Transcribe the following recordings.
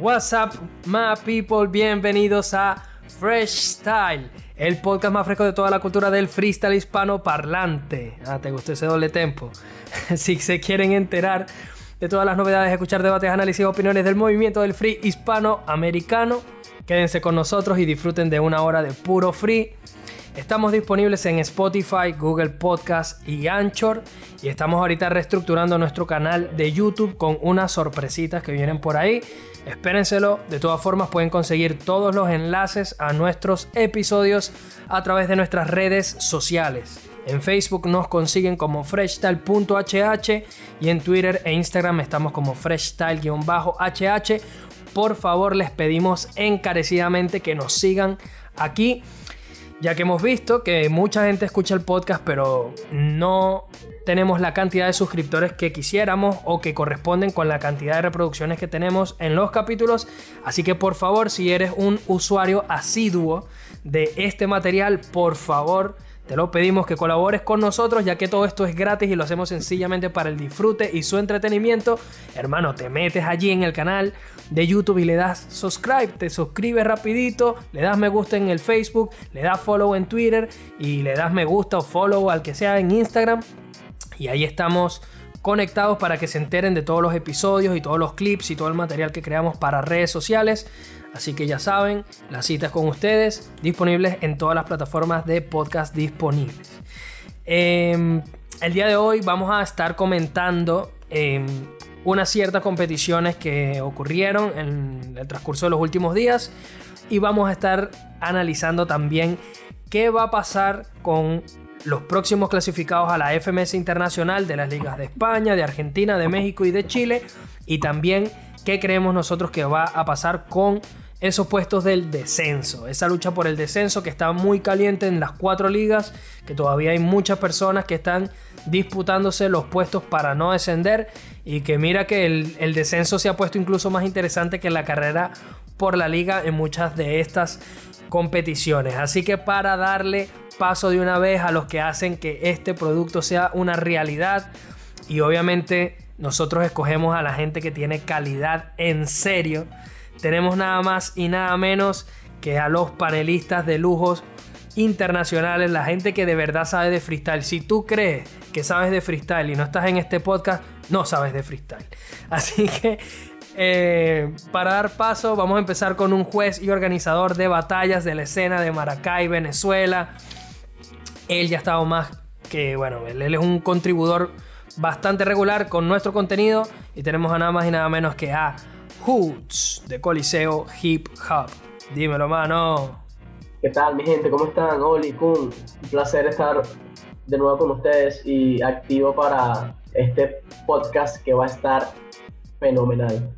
What's up, my people? Bienvenidos a Fresh Style, el podcast más fresco de toda la cultura del freestyle hispano parlante. Ah, te gustó ese doble tempo. si se quieren enterar de todas las novedades, escuchar debates, análisis y opiniones del movimiento del free hispano-americano, quédense con nosotros y disfruten de una hora de puro free. Estamos disponibles en Spotify, Google Podcast y Anchor. Y estamos ahorita reestructurando nuestro canal de YouTube con unas sorpresitas que vienen por ahí. Espérenselo. De todas formas pueden conseguir todos los enlaces a nuestros episodios a través de nuestras redes sociales. En Facebook nos consiguen como freshstyle.hh y en Twitter e Instagram estamos como freshstyle-hh. Por favor les pedimos encarecidamente que nos sigan aquí ya que hemos visto que mucha gente escucha el podcast, pero no tenemos la cantidad de suscriptores que quisiéramos o que corresponden con la cantidad de reproducciones que tenemos en los capítulos. Así que por favor, si eres un usuario asiduo de este material, por favor, te lo pedimos que colabores con nosotros, ya que todo esto es gratis y lo hacemos sencillamente para el disfrute y su entretenimiento. Hermano, te metes allí en el canal de YouTube y le das subscribe, te suscribes rapidito, le das me gusta en el Facebook, le das follow en Twitter y le das me gusta o follow al que sea en Instagram. Y ahí estamos conectados para que se enteren de todos los episodios y todos los clips y todo el material que creamos para redes sociales. Así que ya saben, las citas con ustedes disponibles en todas las plataformas de podcast disponibles. Em, el día de hoy vamos a estar comentando em, unas ciertas competiciones que ocurrieron en el transcurso de los últimos días y vamos a estar analizando también qué va a pasar con los próximos clasificados a la FMS Internacional de las ligas de España, de Argentina, de México y de Chile y también qué creemos nosotros que va a pasar con esos puestos del descenso. Esa lucha por el descenso que está muy caliente en las cuatro ligas, que todavía hay muchas personas que están disputándose los puestos para no descender y que mira que el, descenso se ha puesto incluso más interesante que la carrera por la liga en muchas de estas competiciones. Así que para darle paso de una vez a los que hacen que este producto sea una realidad y obviamente nosotros escogemos a la gente que tiene calidad en serio tenemos nada más y nada menos que a los panelistas de lujos internacionales, la gente que de verdad sabe de freestyle. Si tú crees que sabes de freestyle y no estás en este podcast, no sabes de freestyle. Así que eh, para dar paso, vamos a empezar con un juez y organizador de batallas de la escena de Maracay, Venezuela. Él ya ha estado más que, bueno, él, él es un contribuidor bastante regular con nuestro contenido y tenemos a nada más y nada menos que a Hoots de Coliseo Hip Hop. Dímelo, mano. ¿Qué tal, mi gente? ¿Cómo están? Oli, Kun. Un placer estar de nuevo con ustedes y activo para este podcast que va a estar fenomenal.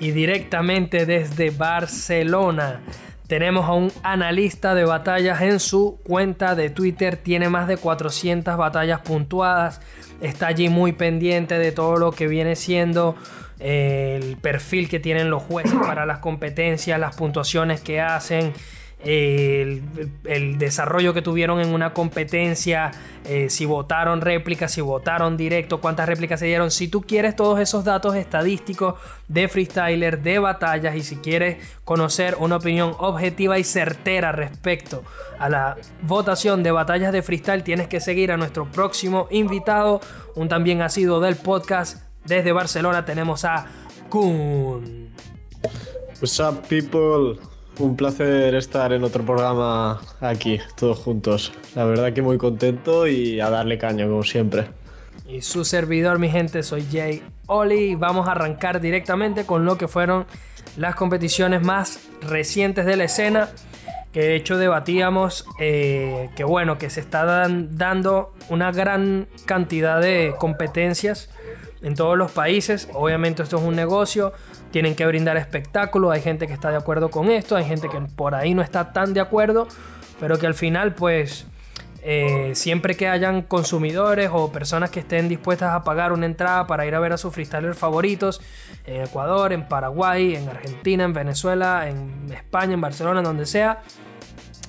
Y directamente desde Barcelona tenemos a un analista de batallas en su cuenta de Twitter. Tiene más de 400 batallas puntuadas. Está allí muy pendiente de todo lo que viene siendo el perfil que tienen los jueces para las competencias, las puntuaciones que hacen, el, desarrollo que tuvieron en una competencia, eh, si votaron réplicas, si votaron directo, cuántas réplicas se dieron. Si tú quieres todos esos datos estadísticos de freestyler, de batallas y si quieres conocer una opinión objetiva y certera respecto a la votación de batallas de freestyle, tienes que seguir a nuestro próximo invitado, un también ha sido del podcast desde Barcelona tenemos a Kun. What's up, people? Un placer estar en otro programa aquí, todos juntos. La verdad que muy contento y a darle caño, como siempre. Y su servidor, mi gente, soy Jay Oli. Vamos a arrancar directamente con lo que fueron las competiciones más recientes de la escena. Que de hecho debatíamos eh, que bueno, que se están dando una gran cantidad de competencias en todos los países. Obviamente esto es un negocio, tienen que brindar espectáculo, hay gente que está de acuerdo con esto, hay gente que por ahí no está tan de acuerdo, pero que al final pues eh, siempre que hayan consumidores o personas que estén dispuestas a pagar una entrada para ir a ver a sus freestylers favoritos en Ecuador, en Paraguay, en Argentina, en Venezuela, en España, en Barcelona, donde sea,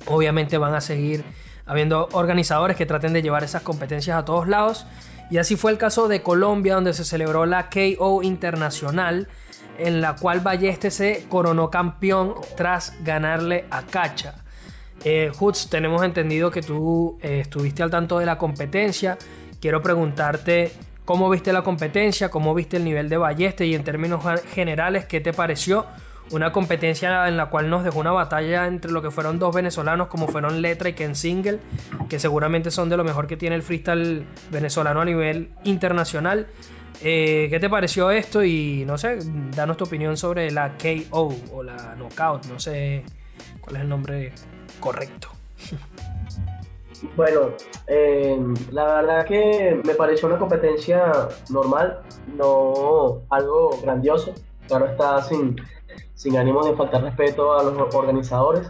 obviamente van a seguir habiendo organizadores que traten de llevar esas competencias a todos lados Y así fue el caso de Colombia, donde se celebró la KO Internacional, en la cual Balleste se coronó campeón tras ganarle a Cacha. Eh, tenemos entendido que tú eh, estuviste al tanto de la competencia. Quiero preguntarte cómo viste la competencia, cómo viste el nivel de Balleste y en términos generales, ¿qué te pareció? Una competencia en la cual nos dejó una batalla entre lo que fueron dos venezolanos como fueron Letra y Ken Single, que seguramente son de lo mejor que tiene el freestyle venezolano a nivel internacional. Eh, ¿Qué te pareció esto? Y no sé, danos tu opinión sobre la KO o la Knockout, no sé cuál es el nombre correcto. Bueno, eh, la verdad que me pareció una competencia normal, no algo grandioso. Claro está sin, sin ánimo de faltar respeto a los organizadores.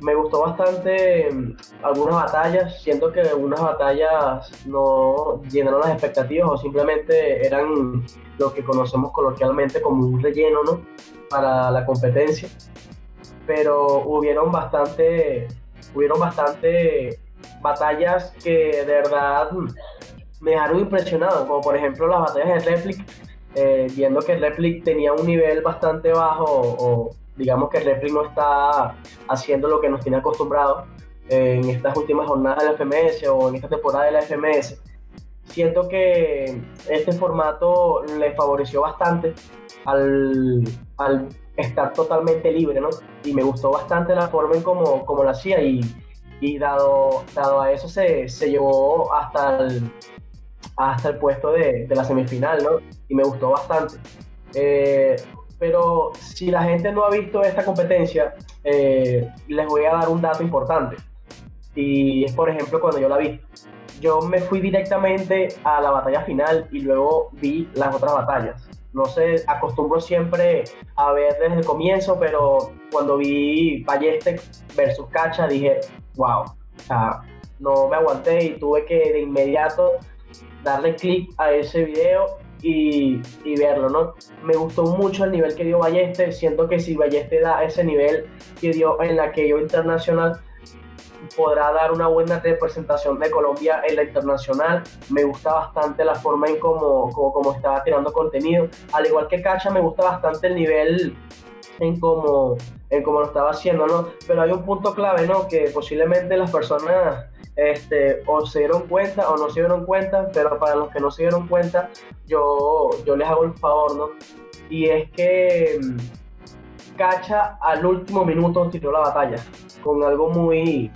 Me gustó bastante mm, algunas batallas, siento que algunas batallas no llenaron las expectativas o simplemente eran lo que conocemos coloquialmente como un relleno ¿no? para la competencia. Pero hubieron bastante, hubieron bastante batallas que de verdad me dejaron impresionado, como por ejemplo las batallas de Replic, eh, viendo que Replic tenía un nivel bastante bajo o, digamos que Replic no está haciendo lo que nos tiene acostumbrados en estas últimas jornadas de la FMS o en esta temporada de la FMS. Siento que este formato le favoreció bastante al, al estar totalmente libre, ¿no? Y me gustó bastante la forma en cómo, como lo hacía y, y dado, dado a eso se, se llevó hasta el, hasta el puesto de, de, la semifinal, ¿no? Y me gustó bastante. Eh, pero si la gente no ha visto esta competencia, eh, les voy a dar un dato importante. Y es, por ejemplo, cuando yo la vi. Yo me fui directamente a la batalla final y luego vi las otras batallas. No sé, acostumbro siempre a ver desde el comienzo, pero cuando vi Balleste versus Cacha dije, wow, o sea, no me aguanté y tuve que de inmediato darle clic a ese video y, y, verlo, ¿no? Me gustó mucho el nivel que dio Balleste, siento que si Balleste da ese nivel que dio en la que yo internacional, podrá dar una buena representación de Colombia en la internacional. Me gusta bastante la forma en cómo, como, estaba tirando contenido. Al igual que Cacha, me gusta bastante el nivel en cómo, en cómo lo estaba haciendo, ¿no? Pero hay un punto clave, ¿no? Que posiblemente las personas este, o se dieron cuenta o no se dieron cuenta, pero para los que no se dieron cuenta, yo, yo les hago el favor, ¿no? Y es que mm, Cacha al último minuto tiró la batalla con algo muy,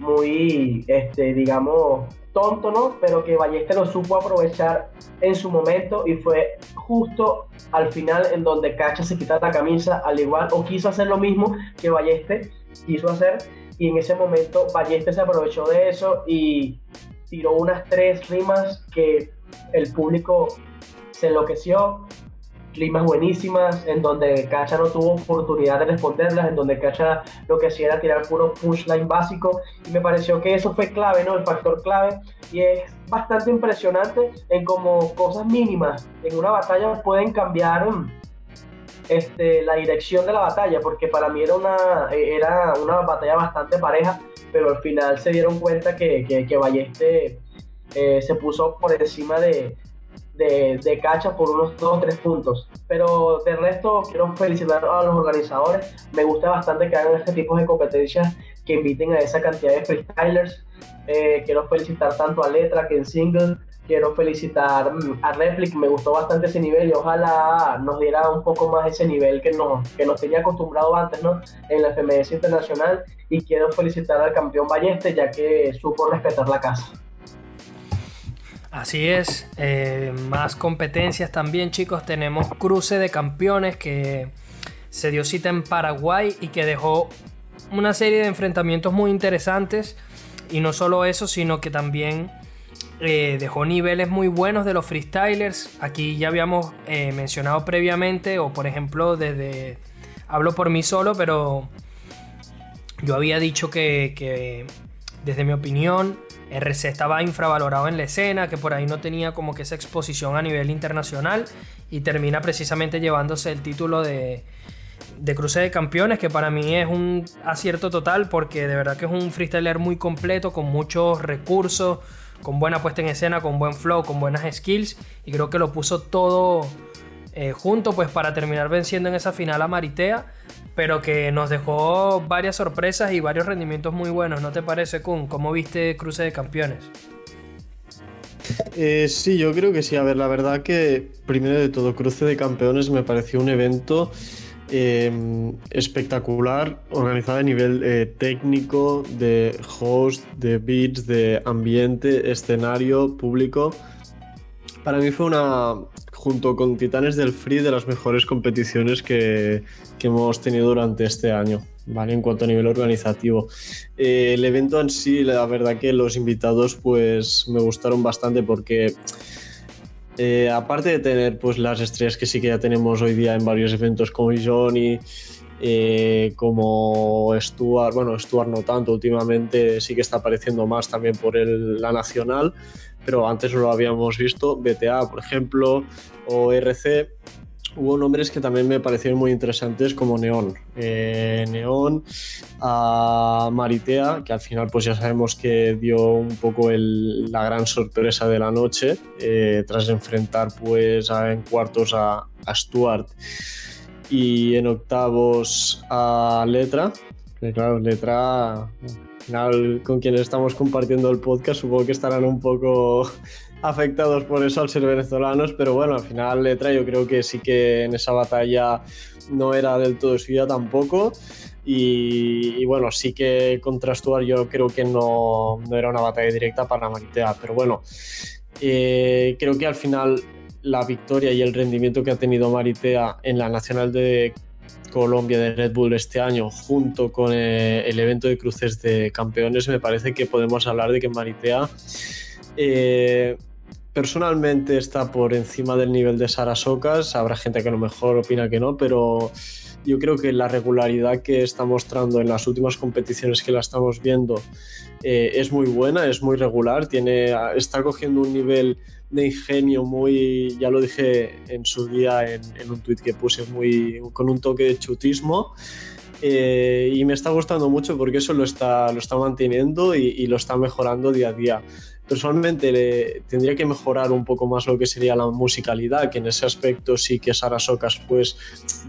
muy, este, digamos, tonto, ¿no? Pero que Balleste lo supo aprovechar en su momento y fue justo al final en donde Cacha se quita la camisa al igual o quiso hacer lo mismo que Balleste quiso hacer y en ese momento Balleste se aprovechó de eso y tiró unas tres rimas que el público se enloqueció. Climas buenísimas, en donde Cacha no tuvo oportunidad de responderlas, en donde Cacha lo que hacía era tirar puro punchline básico, y me pareció que eso fue clave, ¿no? El factor clave, y es bastante impresionante en cómo cosas mínimas en una batalla pueden cambiar mm, este, la dirección de la batalla, porque para mí era una, era una batalla bastante pareja, pero al final se dieron cuenta que, que, Balleste eh, se puso por encima de, de, de cacha por unos 2 o 3 puntos. Pero de resto, quiero felicitar a los organizadores. Me gusta bastante que hagan este tipo de competencias que inviten a esa cantidad de freestylers. Eh, quiero felicitar tanto a Letra que en Single. Quiero felicitar a Replic, me gustó bastante ese nivel y ojalá nos diera un poco más ese nivel que nos, que nos tenía acostumbrado antes ¿no? en la FMS Internacional. Y quiero felicitar al campeón Balleste ya que supo respetar la casa. Así es, eh, más competencias también chicos, tenemos cruce de campeones que se dio cita en Paraguay y que dejó una serie de enfrentamientos muy interesantes y no solo eso, sino que también eh, dejó niveles muy buenos de los freestylers. Aquí ya habíamos eh, mencionado previamente, o por ejemplo, desde. Hablo por mí solo, pero yo había dicho que, desde mi opinión, RC estaba infravalorado en la escena, que por ahí no tenía como que esa exposición a nivel internacional y termina precisamente llevándose el título de, de Cruce de Campeones, que para mí es un acierto total porque de verdad que es un freestyler muy completo, con muchos recursos, con buena puesta en escena, con buen flow, con buenas skills y creo que lo puso todo eh, junto pues para terminar venciendo en esa final a Maritea, pero que nos dejó varias sorpresas y varios rendimientos muy buenos, ¿no te parece, Kun? ¿Cómo viste Cruce de Campeones? Eh, sí, yo creo que sí. A ver, la verdad que primero de todo, Cruce de Campeones me pareció un evento eh, espectacular, organizado a nivel eh, técnico, de host, de beats, de ambiente, escenario, público. Para mí fue una, junto con Titanes del Free, de las mejores competiciones que, que hemos tenido durante este año. ¿vale? En cuanto a nivel organizativo. Eh, el evento en sí, la verdad que los invitados pues me gustaron bastante porque eh, aparte de tener pues las estrellas que sí que ya tenemos hoy día en varios eventos como Johnny, eh, como Stuart, bueno, Stuart no tanto, últimamente sí que está apareciendo más también por el, la nacional, pero antes no lo habíamos visto, BTA por ejemplo, o RC, hubo nombres que también me parecieron muy interesantes como Neón. Eh, Neón a Maritea, que al final pues ya sabemos que dio un poco la gran sorpresa de la noche eh, tras enfrentar pues en cuartos a, Stuart y en octavos a Letra. Que claro, Letra, al final con quienes estamos compartiendo el podcast supongo que estarán un poco afectados por eso al ser venezolanos, pero bueno, al final Letra yo creo que sí que en esa batalla no era del todo suya tampoco. Y, bueno, sí que contra Stuart yo creo que no, no era una batalla directa para Maritea, pero bueno, eh, creo que al final la victoria y el rendimiento que ha tenido Maritea en la Nacional de Colombia de Red Bull este año, junto con eh, el evento de cruces de campeones, me parece que podemos hablar de que Maritea eh, personalmente está por encima del nivel de Sarasocas. Habrá gente que a lo mejor opina que no, pero yo creo que la regularidad que está mostrando en las últimas competiciones que la estamos viendo eh, es muy buena, es muy regular, tiene, está cogiendo un nivel de ingenio muy, ya lo dije en su día en, un tuit que puse, muy, con un toque de chutismo. Eh, y me está gustando mucho porque eso lo está, lo está manteniendo y, lo está mejorando día a día personalmente le, tendría que mejorar un poco más lo que sería la musicalidad, que en ese aspecto sí que Sara Socas pues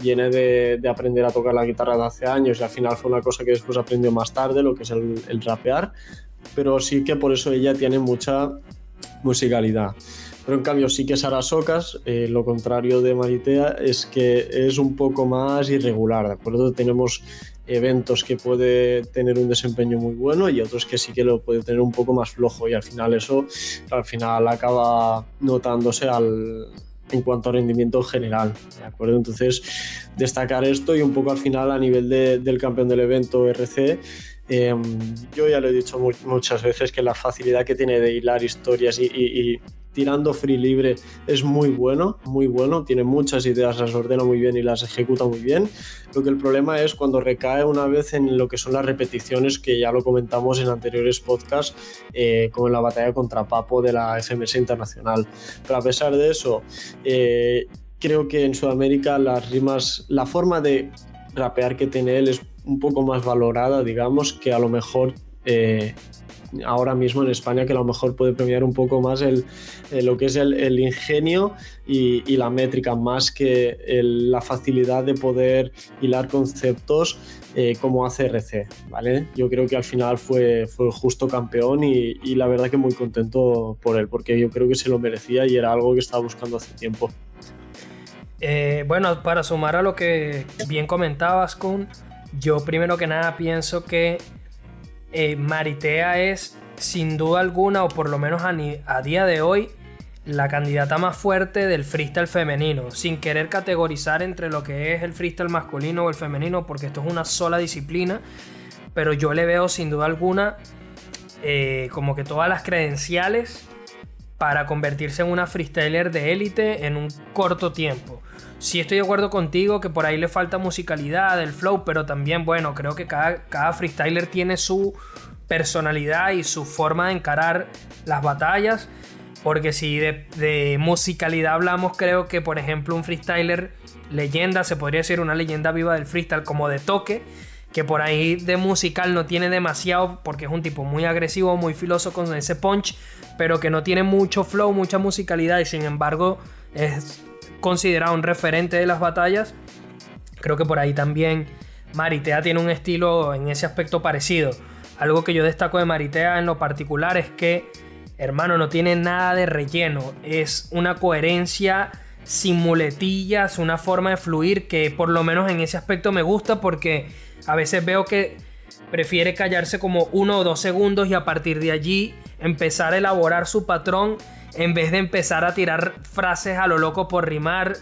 viene de, aprender a tocar la guitarra de hace años y al final fue una cosa que después aprendió más tarde, lo que es el, rapear, pero sí que por eso ella tiene mucha musicalidad. Pero en cambio sí que Sara Socas, eh, lo contrario de Maritea, es que es un poco más irregular, ¿de acuerdo? Tenemos eventos que puede tener un desempeño muy bueno y otros que sí que lo puede tener un poco más flojo y al final eso al final acaba notándose al, en cuanto a rendimiento general, ¿de acuerdo? Entonces, destacar esto y un poco al final a nivel del campeón del evento RC, em, yo ya lo he dicho muchas veces que la facilidad que tiene de hilar historias y tirando free libre es muy bueno, muy bueno, tiene muchas ideas, las ordena muy bien y las ejecuta muy bien. Lo que el problema es cuando recae una vez en lo que son las repeticiones, que ya lo comentamos en anteriores podcasts, eh, como en la batalla contra Papo de la FMS Internacional. Pero a pesar de eso, eh, creo que en Sudamérica las rimas, la forma de rapear que tiene él es un poco más valorada, digamos, que a lo mejor eh, ahora mismo en España que a lo mejor puede premiar un poco más el, eh, lo que es el, ingenio y, la métrica, más que la facilidad de poder hilar conceptos eh, como hace RC, ¿vale? Yo creo que al final fue, fue justo campeón y, la verdad que muy contento por él, porque yo creo que se lo merecía y era algo que estaba buscando hace tiempo. Eh, bueno, para sumar a lo que bien comentabas, Kun, yo primero que nada pienso que eh, Maritea es sin duda alguna, o por lo menos a, día de hoy, la candidata más fuerte del freestyle femenino, sin querer categorizar entre lo que es el freestyle masculino o el femenino, porque esto es una sola disciplina, pero yo le veo sin duda alguna eh, como que todas las credenciales para convertirse en una freestyler de élite en un corto tiempo. Sí estoy de acuerdo contigo que por ahí le falta musicalidad, el flow, pero también, bueno, creo que cada, cada freestyler tiene su personalidad y su forma de encarar las batallas. Porque si de, musicalidad hablamos, creo que por ejemplo un freestyler leyenda, se podría decir una leyenda viva del freestyle como de toque, que por ahí de musical no tiene demasiado porque es un tipo muy agresivo, muy filoso con ese punch, pero que no tiene mucho flow, mucha musicalidad y sin embargo es considerado un referente de las batallas. Creo que por ahí también Maritea tiene un estilo en ese aspecto parecido. Algo que yo destaco de Maritea en lo particular es que, hermano, no tiene nada de relleno. Es una coherencia sin muletillas, una forma de fluir que por lo menos en ese aspecto me gusta porque a veces veo que prefiere callarse como uno o dos segundos y a partir de allí empezar a elaborar su patrón en vez de empezar a tirar frases a lo loco por rimar.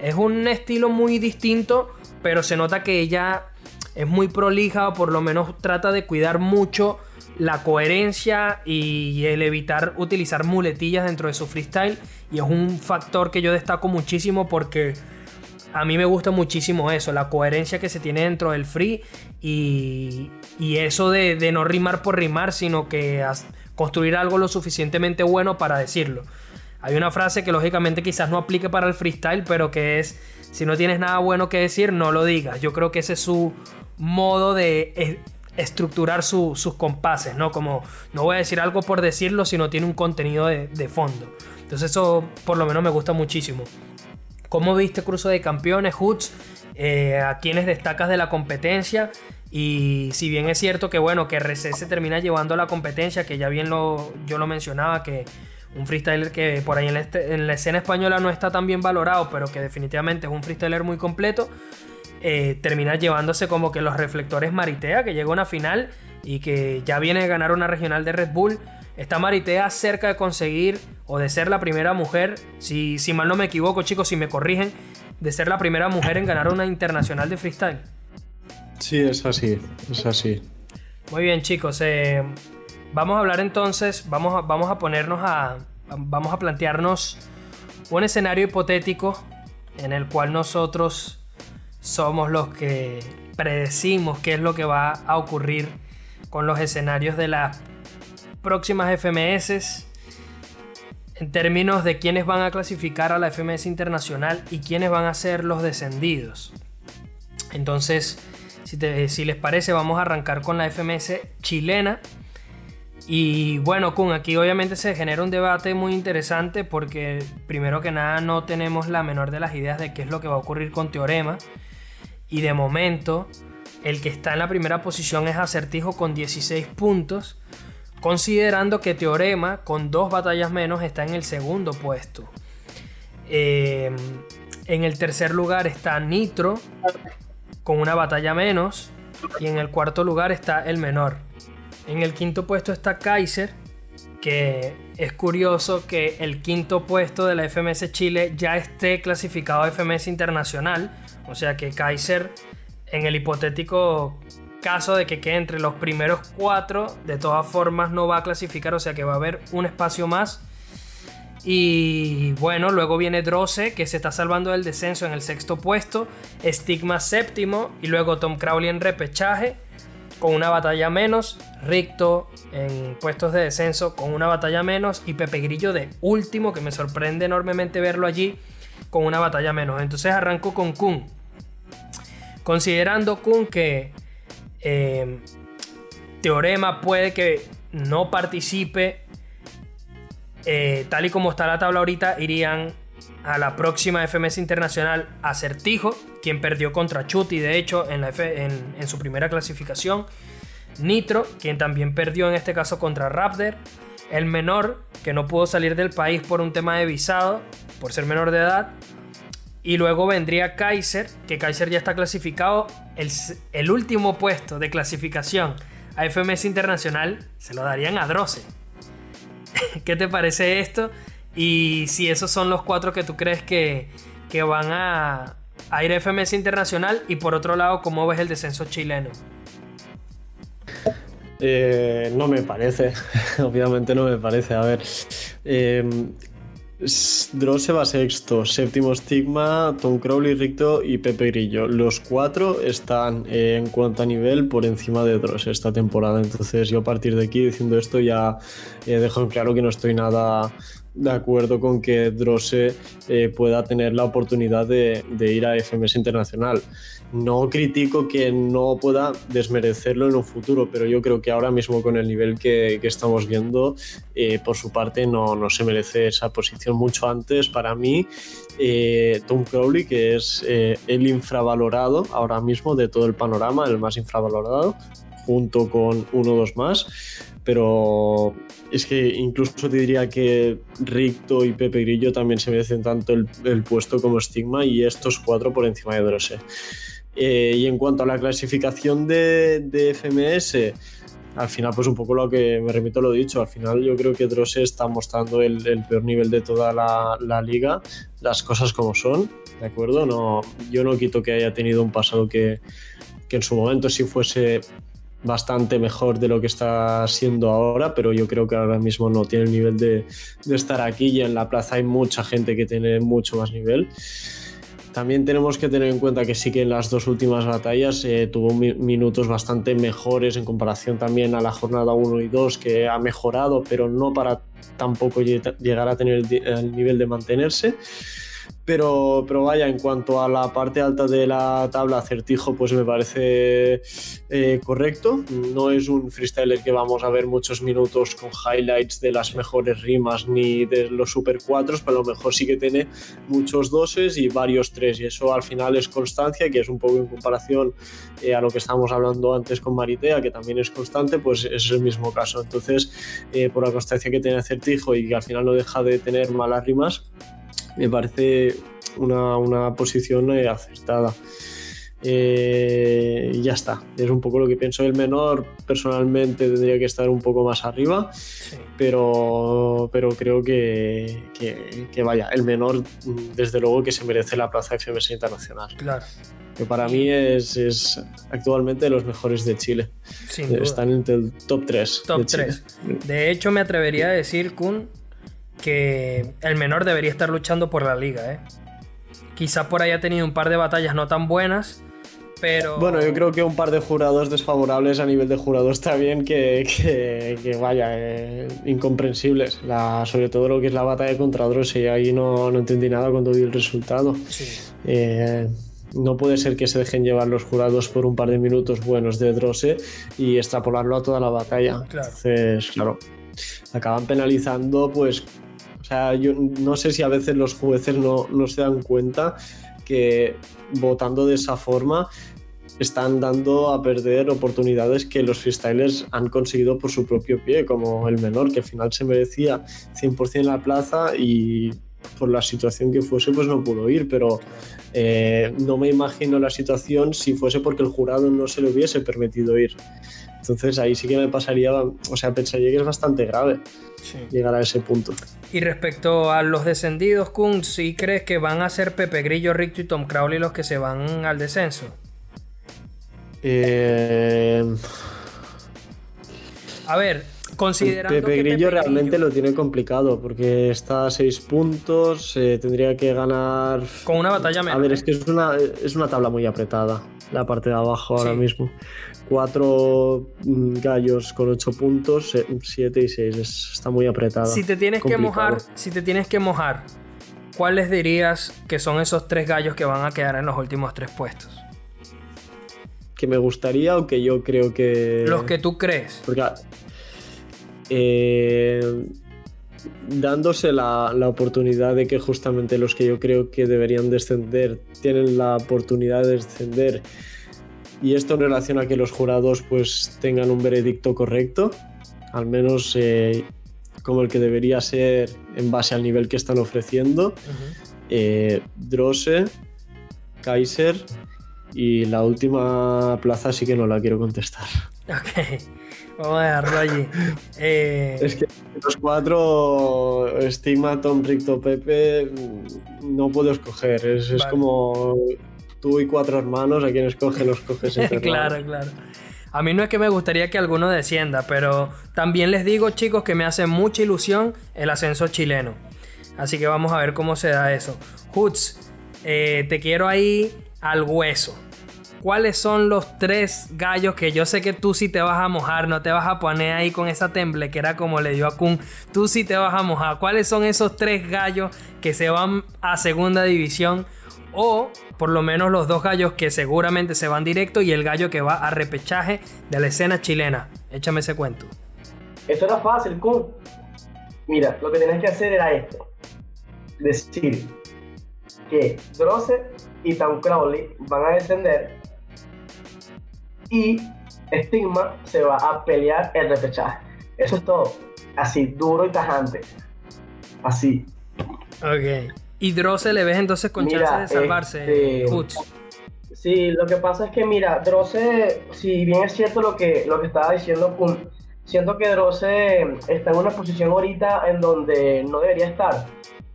Es un estilo muy distinto, pero se nota que ella es muy prolija o por lo menos trata de cuidar mucho la coherencia y el evitar utilizar muletillas dentro de su freestyle. Y es un factor que yo destaco muchísimo porque a mí me gusta muchísimo eso, la coherencia que se tiene dentro del free y, eso de, de, no rimar por rimar, sino que construir algo lo suficientemente bueno para decirlo. Hay una frase que lógicamente quizás no aplique para el freestyle, pero que es, si no tienes nada bueno que decir, no lo digas. Yo creo que ese es su modo de estructurar sus compases, ¿no? Como no voy a decir algo por decirlo, sino tiene un contenido de, fondo. Entonces eso por lo menos me gusta muchísimo. ¿Cómo viste Cruzo de Campeones, Hoots? Eh, ¿A quiénes destacas de la competencia? Y si bien es cierto que bueno, que RC se termina llevando la competencia, que ya bien lo, yo lo mencionaba, que un freestyler que por ahí en la, este, escena española no está tan bien valorado, pero que definitivamente es un freestyler muy completo, eh, termina llevándose como que los reflectores Maritea, que llega a una final y que ya viene a ganar una regional de Red Bull. Está Maritea cerca de conseguir o de ser la primera mujer, si, si mal no me equivoco chicos, si me corrigen, de ser la primera mujer en ganar una internacional de freestyle. Sí, es así, es así. Muy bien, chicos. Eh, vamos a hablar entonces, vamos a, vamos a ponernos a. Vamos a plantearnos un escenario hipotético en el cual nosotros somos los que predecimos qué es lo que va a ocurrir con los escenarios de las próximas FMS en términos de quiénes van a clasificar a la FMS internacional y quiénes van a ser los descendidos. Entonces, si, les parece, vamos a arrancar con la FMS chilena. Y bueno, aquí obviamente se genera un debate muy interesante porque primero que nada no tenemos la menor de las ideas de qué es lo que va a ocurrir con Teorema. Y de momento, el que está en la primera posición es Acertijo con 16 puntos, considerando que Teorema, con dos batallas menos, está en el segundo puesto. Eh, en el tercer lugar está Nitro con una batalla menos. Y en el cuarto lugar está el menor. En el quinto puesto está Kaiser, que es curioso que el quinto puesto de la FMS Chile ya esté clasificado a FMS Internacional. O sea que Kaiser, en el hipotético caso de que quede entre los primeros cuatro, de todas formas no va a clasificar. O sea que va a haber un espacio más y bueno, luego viene Drosse, que se está salvando del descenso en el sexto puesto. Stigma séptimo. Y luego Tom Crowley en repechaje, con una batalla menos. Ricto en puestos de descenso, con una batalla menos. Y Pepe Grillo de último, que me sorprende enormemente verlo allí, con una batalla menos. Entonces arranco con Kun. Considerando Kun que eh, Teorema puede que no participe eh, tal y como está la tabla ahorita, irían a la próxima FMS Internacional Acertijo, quien perdió contra Chuti, de hecho, en, la en, su primera clasificación. Nitro, quien también perdió en este caso contra Raptor. El menor, que no pudo salir del país por un tema de visado, por ser menor de edad. Y luego vendría Kaiser, que Kaiser ya está clasificado. El, último puesto de clasificación a FMS Internacional se lo darían a Drosse ¿Qué te parece esto? Y si esos son los cuatro que tú crees que, van a, ir a FMS Internacional. Y por otro lado, ¿cómo ves el descenso chileno? Eh, no me parece, obviamente no me parece. A ver, em, Dross va sexto, séptimo Stigma, Tom Crowley, Ricto y Pepe Grillo. Los cuatro están eh, en cuanto a nivel por encima de Dross esta temporada. Entonces yo a partir de aquí diciendo esto ya eh, dejo en claro que no estoy nada de acuerdo con que Drosse eh, pueda tener la oportunidad de, ir a FMS Internacional. No critico que no pueda desmerecerlo en un futuro, pero yo creo que ahora mismo con el nivel que, estamos viendo, eh, por su parte no, no, se merece esa posición mucho antes. Para mí, eh, Tom Crowley, que es el infravalorado ahora mismo de todo el panorama, el más infravalorado, junto con uno o dos más pero es que incluso te diría que Ricto y Pepe Grillo también se merecen tanto el, puesto como Stigma y estos cuatro por encima de Drosse. Eh, y en cuanto a la clasificación de, FMS, al final, pues un poco lo que me remito lo dicho, al final yo creo que Drosse está mostrando el, peor nivel de toda la, liga, las cosas como son, ¿de acuerdo? No, yo no quito que haya tenido un pasado que, que en su momento sí fuese bastante mejor de lo que está siendo ahora, pero yo creo que ahora mismo no tiene el nivel de, estar aquí y en la plaza hay mucha gente que tiene mucho más nivel. También tenemos que tener en cuenta que sí que en las dos últimas batallas eh, tuvo minutos bastante mejores en comparación también a la jornada 1 y 2, que ha mejorado, pero no para tampoco llegar a tener el nivel de mantenerse. Pero, pero vaya, en cuanto a la parte alta de la tabla, acertijo, pues me parece eh, correcto. No es un freestyler que vamos a ver muchos minutos con highlights de las mejores rimas ni de los super cuatros, pero a lo mejor sí que tiene muchos doses y varios tres. Y eso al final es constancia, que es un poco en comparación eh, a lo que estábamos hablando antes con Maritea, que también es constante, pues es el mismo caso. Entonces, eh, por la constancia que tiene acertijo y que al final no deja de tener malas rimas, me parece una, posición eh, acertada. Eh, ya está, es un poco lo que pienso. El menor personalmente tendría que estar un poco más arriba, pero, pero creo que, que, vaya, el menor desde luego que se merece la plaza FMS Internacional. Claro. Que para mí es, es actualmente de los mejores de Chile. Están entre el top 3. Top 3. De hecho, me atrevería a decir, Kun, que el menor debería estar luchando por la liga, ¿eh? Quizá por ahí ha tenido un par de batallas no tan buenas, pero... Bueno, yo creo que un par de jurados desfavorables a nivel de jurado está bien que, que, vaya, eh, incomprensibles. La, sobre todo lo que es la batalla contra Drosse, ahí no, no entendí nada cuando vi el resultado. Eh, no puede ser que se dejen llevar los jurados por un par de minutos buenos de Drosse y extrapolarlo a toda la batalla. Entonces, claro, acaban penalizando pues sea, yo no sé si a veces los jueces no, se dan cuenta que votando de esa forma están dando a perder oportunidades que los freestylers han conseguido por su propio pie, como el menor, que al final se merecía 100% en la plaza y por la situación que fuese, pues no pudo ir, pero eh, no me imagino la situación si fuese porque el jurado no se le hubiese permitido ir. Entonces ahí sí que me pasaría, o sea, pensaría que es bastante grave llegar a ese punto. Y respecto a los descendidos, Kun, ¿sí crees que van a ser Pepe Grillo, Ricto y Tom Crowley los que se van al descenso? Eh... A ver, considerando. Pepe Grillo realmente lo tiene complicado porque está a 6 puntos, eh, tendría que ganar. Con una batalla menos. A ver, es que es una, es una tabla muy apretada, la parte de abajo ahora mismo cuatro mm, gallos con ocho puntos, siete y seis. está muy apretada. Si te tienes que mojar, si te tienes que mojar, ¿cuáles dirías que son esos tres gallos que van a quedar en los últimos tres puestos? ¿Que me gustaría o que yo creo que. Los que tú crees. Porque. Eh, dándose la, la, oportunidad de que justamente los que yo creo que deberían descender tienen la oportunidad de descender y esto en relación a que los jurados pues tengan un veredicto correcto, al menos eh, como el que debería ser en base al nivel que están ofreciendo. Eh, Drosse, Kaiser y la última plaza sí que no la quiero contestar. Ok, vamos a dejarlo allí. Eh, es que los cuatro, Stigma, Tom, Ricto, Pepe, no puedo escoger. Es, como tú y cuatro hermanos, a quien escoge los coges entre Claro, claro. A mí no es que me gustaría que alguno descienda, pero también les digo, chicos, que me hace mucha ilusión el ascenso chileno. Así que vamos a ver cómo se da eso. Hoots, eh, te quiero ahí al hueso. ¿Cuáles son los tres gallos que yo sé que tú sí te vas a mojar? No te vas a poner ahí con esa temblequera como le dio a Kun. Tú sí te vas a mojar. ¿Cuáles son esos tres gallos que se van a segunda división? O por lo menos los dos gallos que seguramente se van directo y el gallo que va a repechaje de la escena chilena. Échame ese cuento. Eso era fácil, Kun. Mira, lo que tenías que hacer era esto. Decir que Drosse y Tom Crowley van a descender y Stigma se va a pelear el repechaje. Eso es todo. Así, duro y tajante. Así. Ok. ¿Y Drosse le ves entonces con chance de salvarse, este, Sí, lo que pasa es que, mira, Drosse, si bien es cierto lo que, lo que estaba diciendo, siento que Drosse está en una posición ahorita en donde no debería estar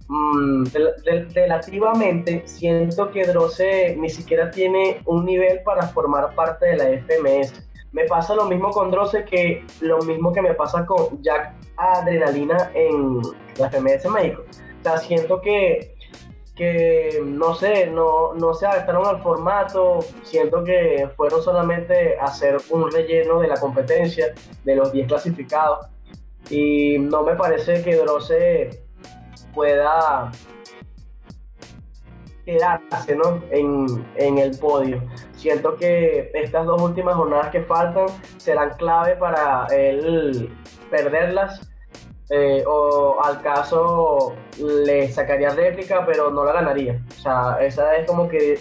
Mm, relativamente siento que Droce ni siquiera tiene un nivel para formar parte de la FMS. Me pasa lo mismo con Droce que lo mismo que me pasa con Jack Adrenalina en la FMS México. O sea, siento que, que no sé, no, no se adaptaron al formato, siento que fueron solamente a hacer un relleno de la competencia, de los 10 clasificados. Y no me parece que Droce pueda quedarse ¿no? en, el podio. Siento que estas dos últimas jornadas que faltan serán clave para él perderlas. Eh, o al caso le sacaría réplica, pero no la ganaría. O sea, esa es como que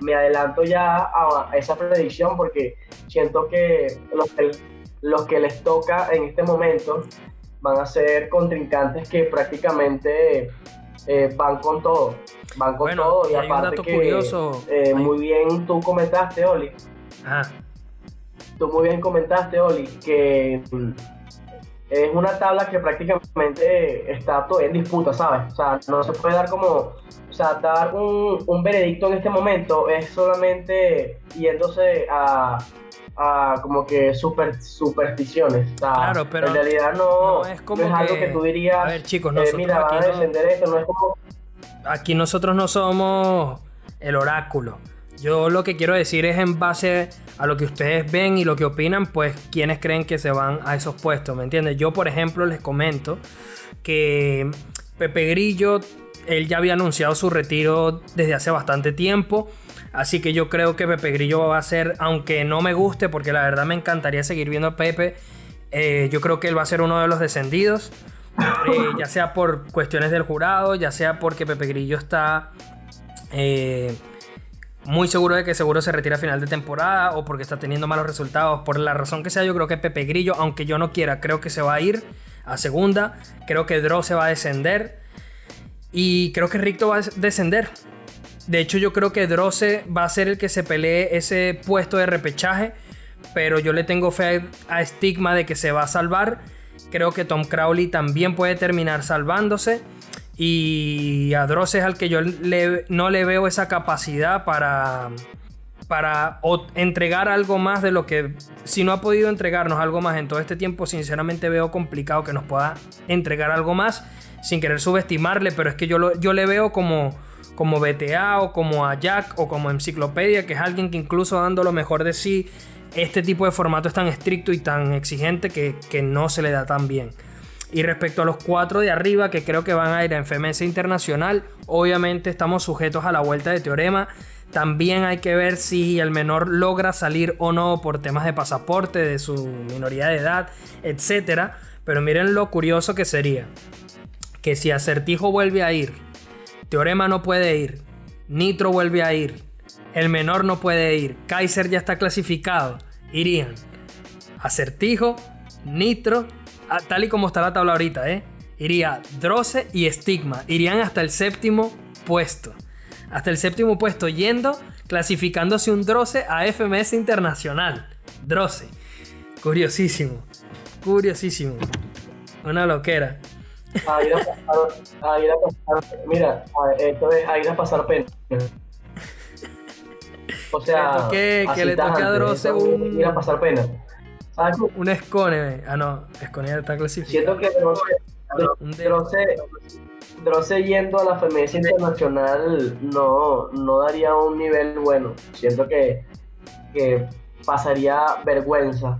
me, adelanto ya a, esa predicción porque siento que los, los que les toca en este momento van a ser contrincantes que prácticamente eh, van con todo, van con todo y, aparte que curioso. Eh, muy bien tú comentaste, Oli. Tú muy bien comentaste, Oli, que es una tabla que prácticamente está todo en disputa, ¿sabes? O sea, no se puede dar como, o sea, dar un, un veredicto en este momento es solamente yéndose a a como que super, supersticiones. claro, pero en realidad no, es, como algo que tú dirías. A ver, chicos, eh, mira, van a descender esto, no es como. Aquí nosotros no somos el oráculo. Yo lo que quiero decir es en base a lo que ustedes ven y lo que opinan, pues quienes creen que se van a esos puestos, ¿me entiendes? Yo, por ejemplo, les comento que Pepe Grillo, él ya había anunciado su retiro desde hace bastante tiempo. Así que yo creo que Pepe Grillo va a ser, aunque no me guste, porque la verdad me encantaría seguir viendo a Pepe, eh, yo creo que él va a ser uno de los descendidos. Eh, ya sea por cuestiones del jurado, ya sea porque Pepe Grillo está eh, muy seguro de que seguro se retira a final de temporada o porque está teniendo malos resultados. Por la razón que sea, yo creo que Pepe Grillo, aunque yo no quiera, creo que se va a ir a segunda. Creo que Dross se va a descender. Y creo que Ricto va a descender. De hecho, yo creo que Drosse va a ser el que se pelee ese puesto de repechaje. Pero yo le tengo fe a Stigma de que se va a salvar. Creo que Tom Crowley también puede terminar salvándose. Y a Drosse es al que yo no le veo esa capacidad para, para entregar algo más de lo que... Si no ha podido entregarnos algo más en todo este tiempo, sinceramente veo complicado que nos pueda entregar algo más sin querer subestimarle. Pero es que yo, yo le veo como como BTA o como a Jack o como Enciclopedia, que es alguien que incluso dando lo mejor de sí, este tipo de formato es tan estricto y tan exigente que, no se le da tan bien. Y respecto a los cuatro de arriba que creo que van a ir a FMS Internacional, obviamente estamos sujetos a la vuelta de teorema. También hay que ver si el menor logra salir o no por temas de pasaporte, de su minoría de edad, etc. Pero miren lo curioso que sería. Que si Acertijo vuelve a ir Teorema no puede ir. Nitro vuelve a ir. El menor no puede ir. Kaiser ya está clasificado. Irían. Acertijo, Nitro, tal y como está la tabla ahorita, ¿eh? Iría Droce y Stigma. Irían hasta el séptimo puesto. Hasta el séptimo puesto yendo, clasificándose un Droce a FMS Internacional. Droce. Curiosísimo. Curiosísimo. Una loquera. A ir a pasar, a ir a pasar, mira, esto es a ir a pasar pena. O sea, que, que le toque a Droce un. Ir a pasar pena. ¿Sabes? Un Scone. Ah, no, Scone ya está clasificado. Siento que Droce, Droce yendo a la FMS internacional no, no daría un nivel bueno. Siento que, que pasaría vergüenza,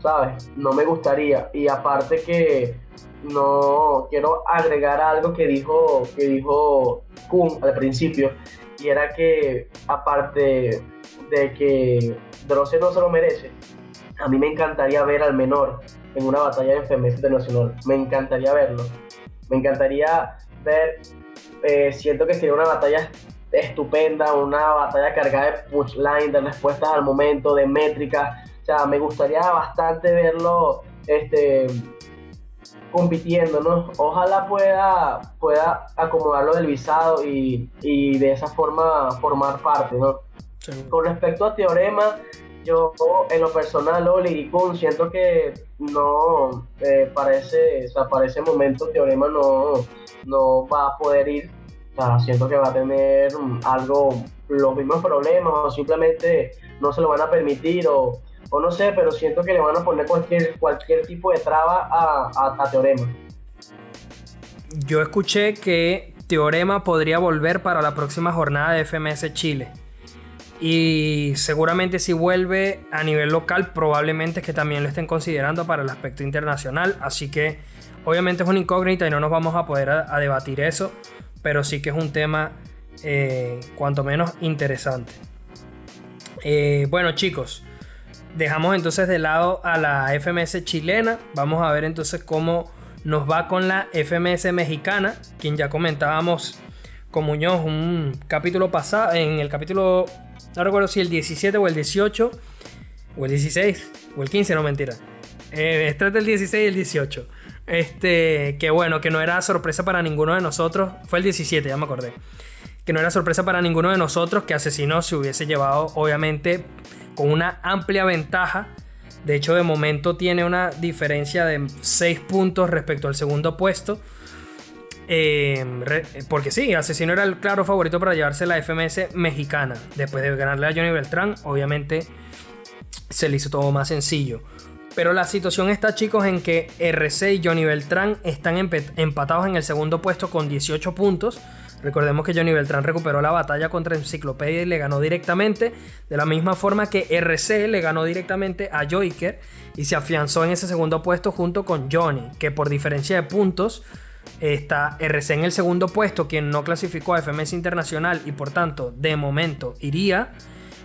¿sabes? No me gustaría. Y aparte que no quiero agregar algo que dijo, que dijo Kun al principio, y era que aparte de que Droce no se lo merece, a mí me encantaría ver al menor en una batalla de FMS internacional. Me encantaría verlo. Me encantaría ver, eh, siento que sería una batalla estupenda, una batalla cargada de punchline, de respuestas al momento, de métricas. O sea, me gustaría bastante verlo este, compitiendo, ¿no? Ojalá pueda, pueda acomodarlo del visado y, y de esa forma formar parte, ¿no? Con respecto a Teorema, yo en lo personal, Oli y siento que no, eh, para, ese, para ese momento Teorema no, no va a poder ir. O sea, siento que va a tener algo, los mismos problemas o simplemente no se lo van a permitir o, o no sé, pero siento que le van a poner cualquier, cualquier tipo de traba a, a Teorema. Yo escuché que Teorema podría volver para la próxima jornada de FMS Chile. Y seguramente si vuelve a nivel local, probablemente es que también lo estén considerando para el aspecto internacional. Así que obviamente es una incógnita y no nos vamos a poder debatir eso. Pero sí que es un tema eh, cuanto menos interesante. Eh, bueno chicos, dejamos entonces de lado a la FMS chilena. Vamos a ver entonces cómo nos va con la FMS mexicana, quien ya comentábamos con Muñoz un capítulo pasado, en el capítulo no recuerdo si el 17 o el 18. O el 16. O el 15, no mentira. Eh, este es del 16 y el 18. Este, que bueno, que no era sorpresa para ninguno de nosotros. Fue el 17, ya me acordé. Que no era sorpresa para ninguno de nosotros que Asesino se hubiese llevado, obviamente, con una amplia ventaja. De hecho, de momento tiene una diferencia de 6 puntos respecto al segundo puesto. Eh, porque sí, Asesino era el claro favorito para llevarse la FMS mexicana. Después de ganarle a Johnny Beltrán, obviamente se le hizo todo más sencillo. Pero la situación está, chicos, en que RC y Johnny Beltrán están empatados en el segundo puesto con 18 puntos. Recordemos que Johnny Beltrán recuperó la batalla contra Enciclopedia y le ganó directamente, de la misma forma que RC le ganó directamente a Joiker y se afianzó en ese segundo puesto junto con Johnny, que por diferencia de puntos Está RC en el segundo puesto, quien no clasificó a FMS Internacional y por tanto, de momento, iría.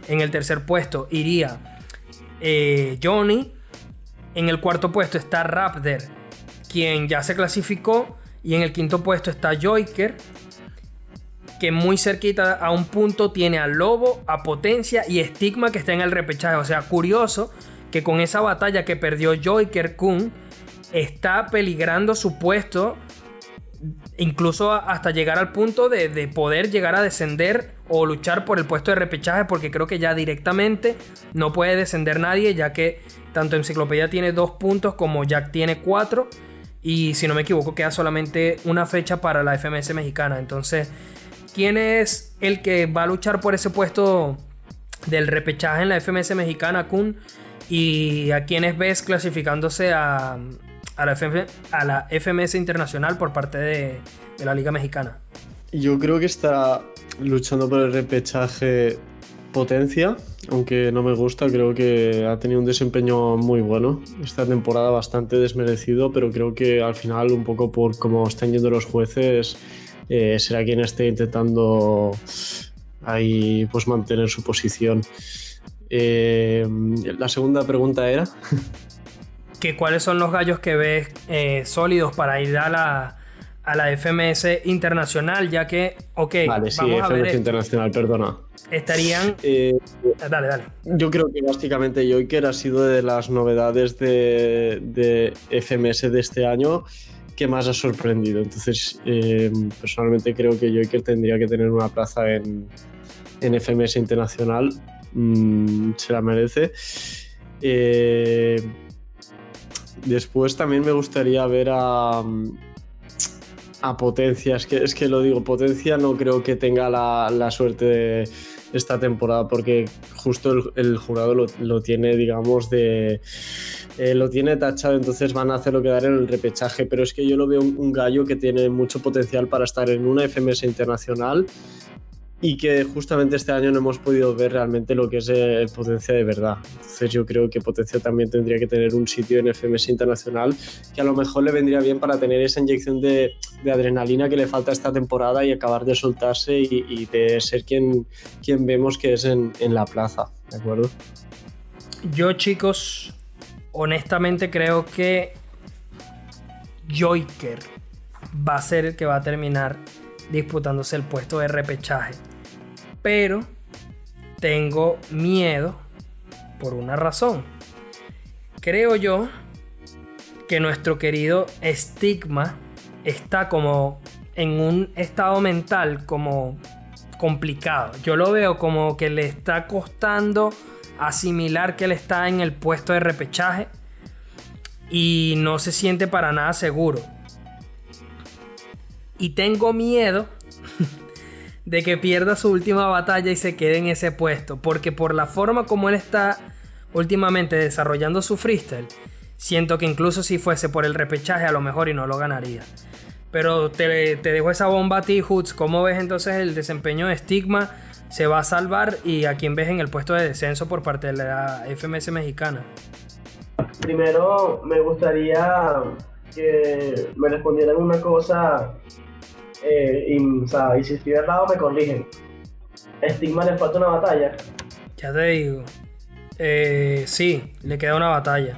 En el tercer puesto iría eh, Johnny. En el cuarto puesto está Raptor, quien ya se clasificó. Y en el quinto puesto está Joiker, que muy cerquita a un punto tiene a Lobo, a Potencia y Estigma que está en el repechaje. O sea, curioso que con esa batalla que perdió Joiker Kun está peligrando su puesto incluso hasta llegar al punto de, poder llegar a descender o luchar por el puesto de repechaje, porque creo que ya directamente no puede descender nadie, ya que tanto Enciclopedia tiene dos puntos como Jack tiene cuatro, y si no me equivoco, queda solamente una fecha para la FMS mexicana. Entonces, ¿quién es el que va a luchar por ese puesto del repechaje en la FMS mexicana, Kun? ¿Y a quiénes ves clasificándose a, a la, FMS internacional por parte de, la Liga Mexicana. Yo creo que está luchando por el repechaje potencia, aunque no me gusta, creo que ha tenido un desempeño muy bueno. Esta temporada bastante desmerecido, pero creo que al final, un poco por cómo están yendo los jueces, eh, será quien esté intentando ahí pues mantener su posición. Eh, la segunda pregunta era. cuáles son los gallos que ves eh, sólidos para ir a la, a la FMS internacional, ya que, ok, vale, sí, FMS internacional, perdona. Estarían. Eh, dale, dale. Yo creo que básicamente Joiker ha sido de las novedades de, de FMS de este año que más ha sorprendido. Entonces, eh, personalmente creo que Joiker tendría que tener una plaza en, en FMS internacional. Mm, se la merece. Eh, Después también me gustaría ver a, a Potencia. Es que, es que lo digo, Potencia no creo que tenga la, suerte de esta temporada porque justo el, jurado lo, tiene, digamos, de, eh, lo tiene tachado, entonces van a hacer lo que dar en el repechaje. Pero es que yo lo veo un, gallo que tiene mucho potencial para estar en una FMS internacional y que justamente este año no hemos podido ver realmente lo que es el potencia de verdad. Entonces yo creo que potencia también tendría que tener un sitio en FMS internacional que a lo mejor le vendría bien para tener esa inyección de, adrenalina que le falta esta temporada y acabar de soltarse y, de ser quien, quien vemos que es en, en la plaza, ¿de acuerdo? Yo chicos, honestamente creo que Joiker va a ser el que va a terminar disputándose el puesto de repechaje. Pero tengo miedo por una razón. Creo yo que nuestro querido estigma está como en un estado mental como complicado. Yo lo veo como que le está costando asimilar que él está en el puesto de repechaje y no se siente para nada seguro. Y tengo miedo de que pierda su última batalla y se quede en ese puesto, porque por la forma como él está últimamente desarrollando su freestyle, siento que incluso si fuese por el repechaje a lo mejor y no lo ganaría. Pero te, te dejo esa bomba a ti, Hoots. ¿Cómo ves entonces el desempeño de Stigma se va a salvar y a quién ves en el puesto de descenso por parte de la FMS mexicana? Primero me gustaría que me respondieran una cosa eh, y, o sea, y si estoy errado me corrigen. Estigma le falta una batalla. Ya te digo. Eh, sí, le queda una batalla.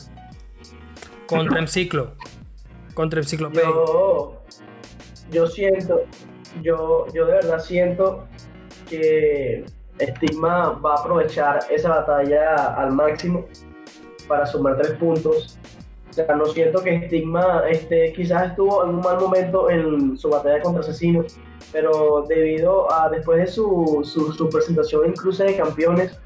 Contra el ciclo. Contra el ciclo yo, yo siento, yo, yo de verdad siento que Stigma va a aprovechar esa batalla al máximo para sumar tres puntos. Sea, no siento que Stigma este, quizás estuvo en un mal momento en su batalla contra Asesino, pero debido a después de su, su, presentación en Cruce de Campeones,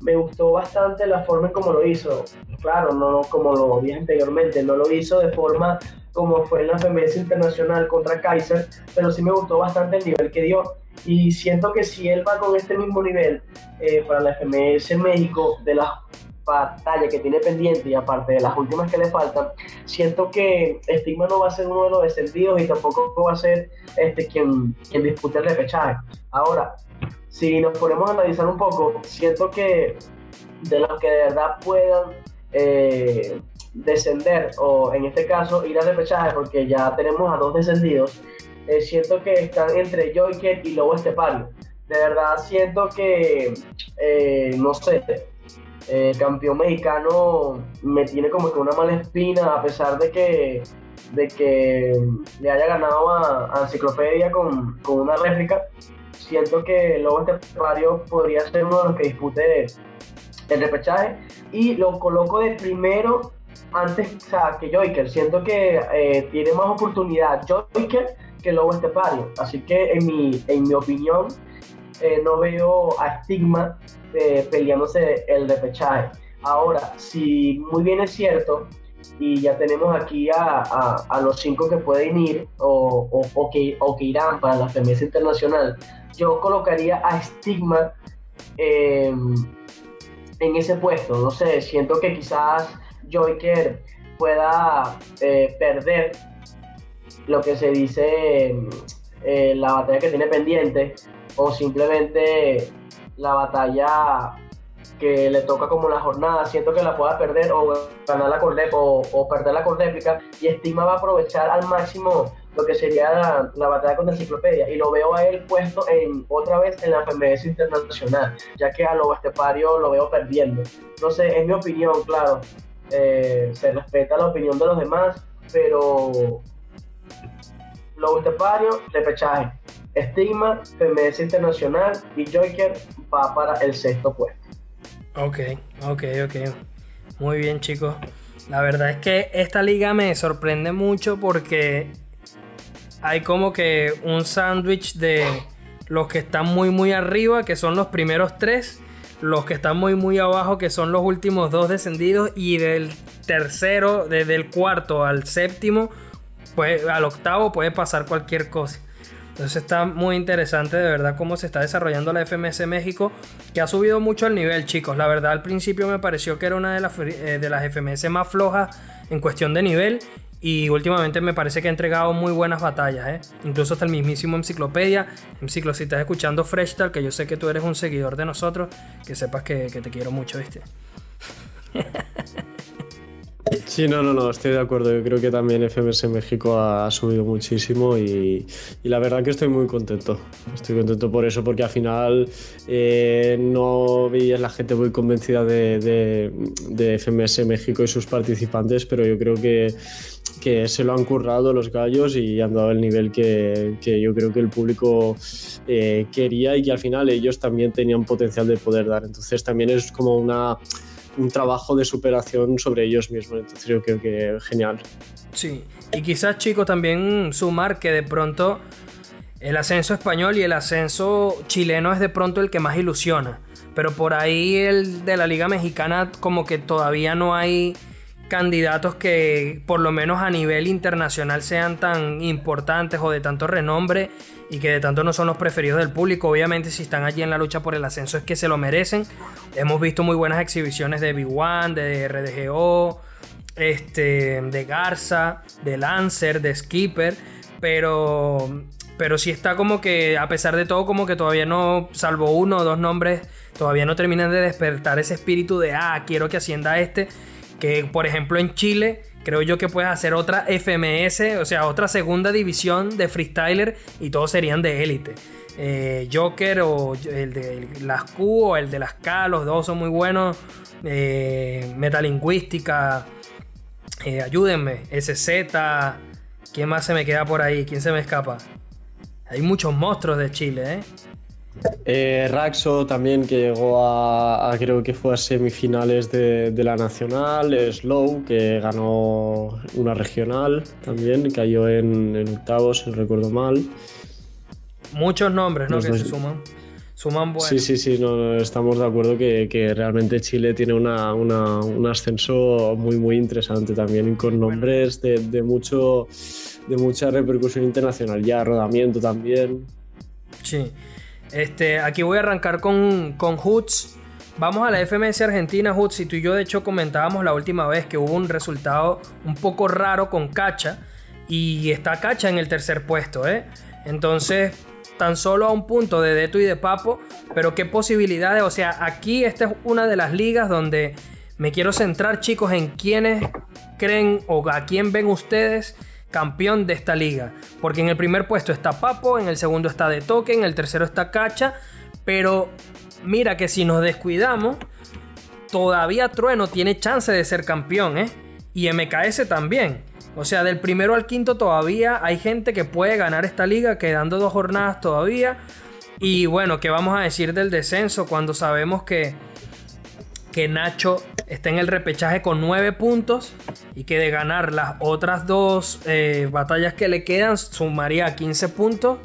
me gustó bastante la forma en cómo lo hizo. Claro, no como lo dije anteriormente, no lo hizo de forma como fue en la FMS Internacional contra Kaiser, pero sí me gustó bastante el nivel que dio y siento que si él va con este mismo nivel eh, para la FMS México de las batallas que tiene pendiente y aparte de las últimas que le faltan, siento que Stigma no va a ser uno de los descendidos y tampoco va a ser este, quien, quien dispute el repechaje. Ahora, si nos ponemos a analizar un poco, siento que de los que de verdad puedan eh, descender o en este caso ir al repechaje porque ya tenemos a dos descendidos, eh, siento que están entre Joyker y Lobo Estepario. De verdad siento que, eh, no sé, el campeón mexicano me tiene como que una mala espina a pesar de que, de que le haya ganado a, Enciclopedia con, con, una réplica. Siento que Lobo Estepario podría ser uno de los que dispute el repechaje y lo coloco de primero antes que Joyker. Siento que eh, tiene más oportunidad Joyker que Lobo Estepario. Así que en mi, en mi opinión, eh, no veo a Stigma eh, peleándose el repechaje. Ahora, si muy bien es cierto, y ya tenemos aquí a, a, los cinco que pueden ir o, o, que, o que irán para la FMS Internacional, yo colocaría a Stigma em, en ese puesto. No sé, siento que quizás Joyker pueda eh, perder lo que se dice eh, la batalla que tiene pendiente o simplemente la batalla que le toca como la jornada, siento que la pueda perder o ganar la con o, o perderla con réplica y Estima va a aprovechar al máximo lo que sería la, batalla con la enciclopedia y lo veo a él puesto en otra vez en la FMS internacional, ya que a lo estepario lo veo perdiendo. No sé, es mi opinión, claro, eh, se respeta la opinión de los demás, pero Lobo Estepario, repechaje. Estigma, FMS Internacional y Joker va para el sexto puesto. Ok, ok, ok. Muy bien, chicos. La verdad es que esta liga me sorprende mucho porque hay como que un sándwich de los que están muy, muy arriba, que son los primeros tres, los que están muy, muy abajo, que son los últimos dos descendidos, y del tercero, desde el cuarto al séptimo, pues al octavo puede pasar cualquier cosa. Entonces está muy interesante de verdad cómo se está desarrollando la FMS México, que ha subido mucho el nivel, chicos. La verdad al principio me pareció que era una de las, eh, de las FMS más flojas en cuestión de nivel. Y últimamente me parece que ha entregado muy buenas batallas, ¿eh? Incluso hasta el mismísimo Enciclopedia. Enciclo, si estás escuchando Fresh Talk, que yo sé que tú eres un seguidor de nosotros, que sepas que, que te quiero mucho, ¿viste? Sí, no, no, no, estoy de acuerdo. Yo creo que también FMS México ha, subido muchísimo y, la verdad que estoy muy contento. Estoy contento por eso, porque al final eh, no veías la gente muy convencida de, FMS México y sus participantes, pero yo creo que, que, se lo han currado los gallos y han dado el nivel que, yo creo que el público eh, quería y que al final ellos también tenían potencial de poder dar. Entonces también es como una un trabajo de superación sobre ellos mismos. Entonces yo creo que genial. Sí, y quizás chico también sumar que de pronto el ascenso español y el ascenso chileno es de pronto el que más ilusiona. Pero por ahí el de la Liga Mexicana como que todavía no hay candidatos que por lo menos a nivel internacional sean tan importantes o de tanto renombre y que de tanto no son los preferidos del público. Obviamente si están allí en la lucha por el ascenso es que se lo merecen. Hemos visto muy buenas exhibiciones de Big One, de RDGO, este, de Garza, de Lancer, de Skipper, pero pero sí está como que, a pesar de todo, como que todavía no, salvo uno o dos nombres, todavía no terminan de despertar ese espíritu de, ah, quiero que ascienda este. Que, por ejemplo, en Chile, creo yo que puedes hacer otra FMS, o sea, otra segunda división de freestyler y todos serían de élite. Eh, Joker o el de las Q o el de las K, los dos son muy buenos. Eh, metalingüística, eh, ayúdenme, SZ, ¿quién más se me queda por ahí? ¿Quién se me escapa? Hay muchos monstruos de Chile, ¿eh? Eh, Raxo también que llegó a, creo que fue a semifinales de, la nacional, Slow que ganó una regional también, cayó en, octavos, si no recuerdo mal. Muchos nombres, ¿no? que se suman. Suman buenos. Sí, sí, sí, no, estamos de acuerdo que, realmente Chile tiene un ascenso muy, muy interesante también, con nombres de, de, mucho, de mucha repercusión internacional, ya rodamiento también. Sí. Este, aquí voy a arrancar con, con Hoots. Vamos a la FMS Argentina, Hoots. Y tú y yo, de hecho, comentábamos la última vez que hubo un resultado un poco raro con Cacha. Y está Cacha en el tercer puesto, ¿eh? Entonces, tan solo a un punto de Deto y de Papo. Pero qué posibilidades. O sea, aquí esta es una de las ligas donde me quiero centrar, chicos, en quiénes creen o a quién ven ustedes campeón de esta liga. Porque en el primer puesto está Papo, en el segundo está De Toque, en el tercero está Cacha. Pero mira que si nos descuidamos, todavía Trueno tiene chance de ser campeón, ¿eh? Y MKS también. O sea, del primero al quinto todavía hay gente que puede ganar esta liga, quedando dos jornadas todavía. Y bueno, ¿qué vamos a decir del descenso cuando sabemos que que Nacho está en el repechaje con 9 puntos y que de ganar las otras dos eh, batallas que le quedan sumaría 15 puntos.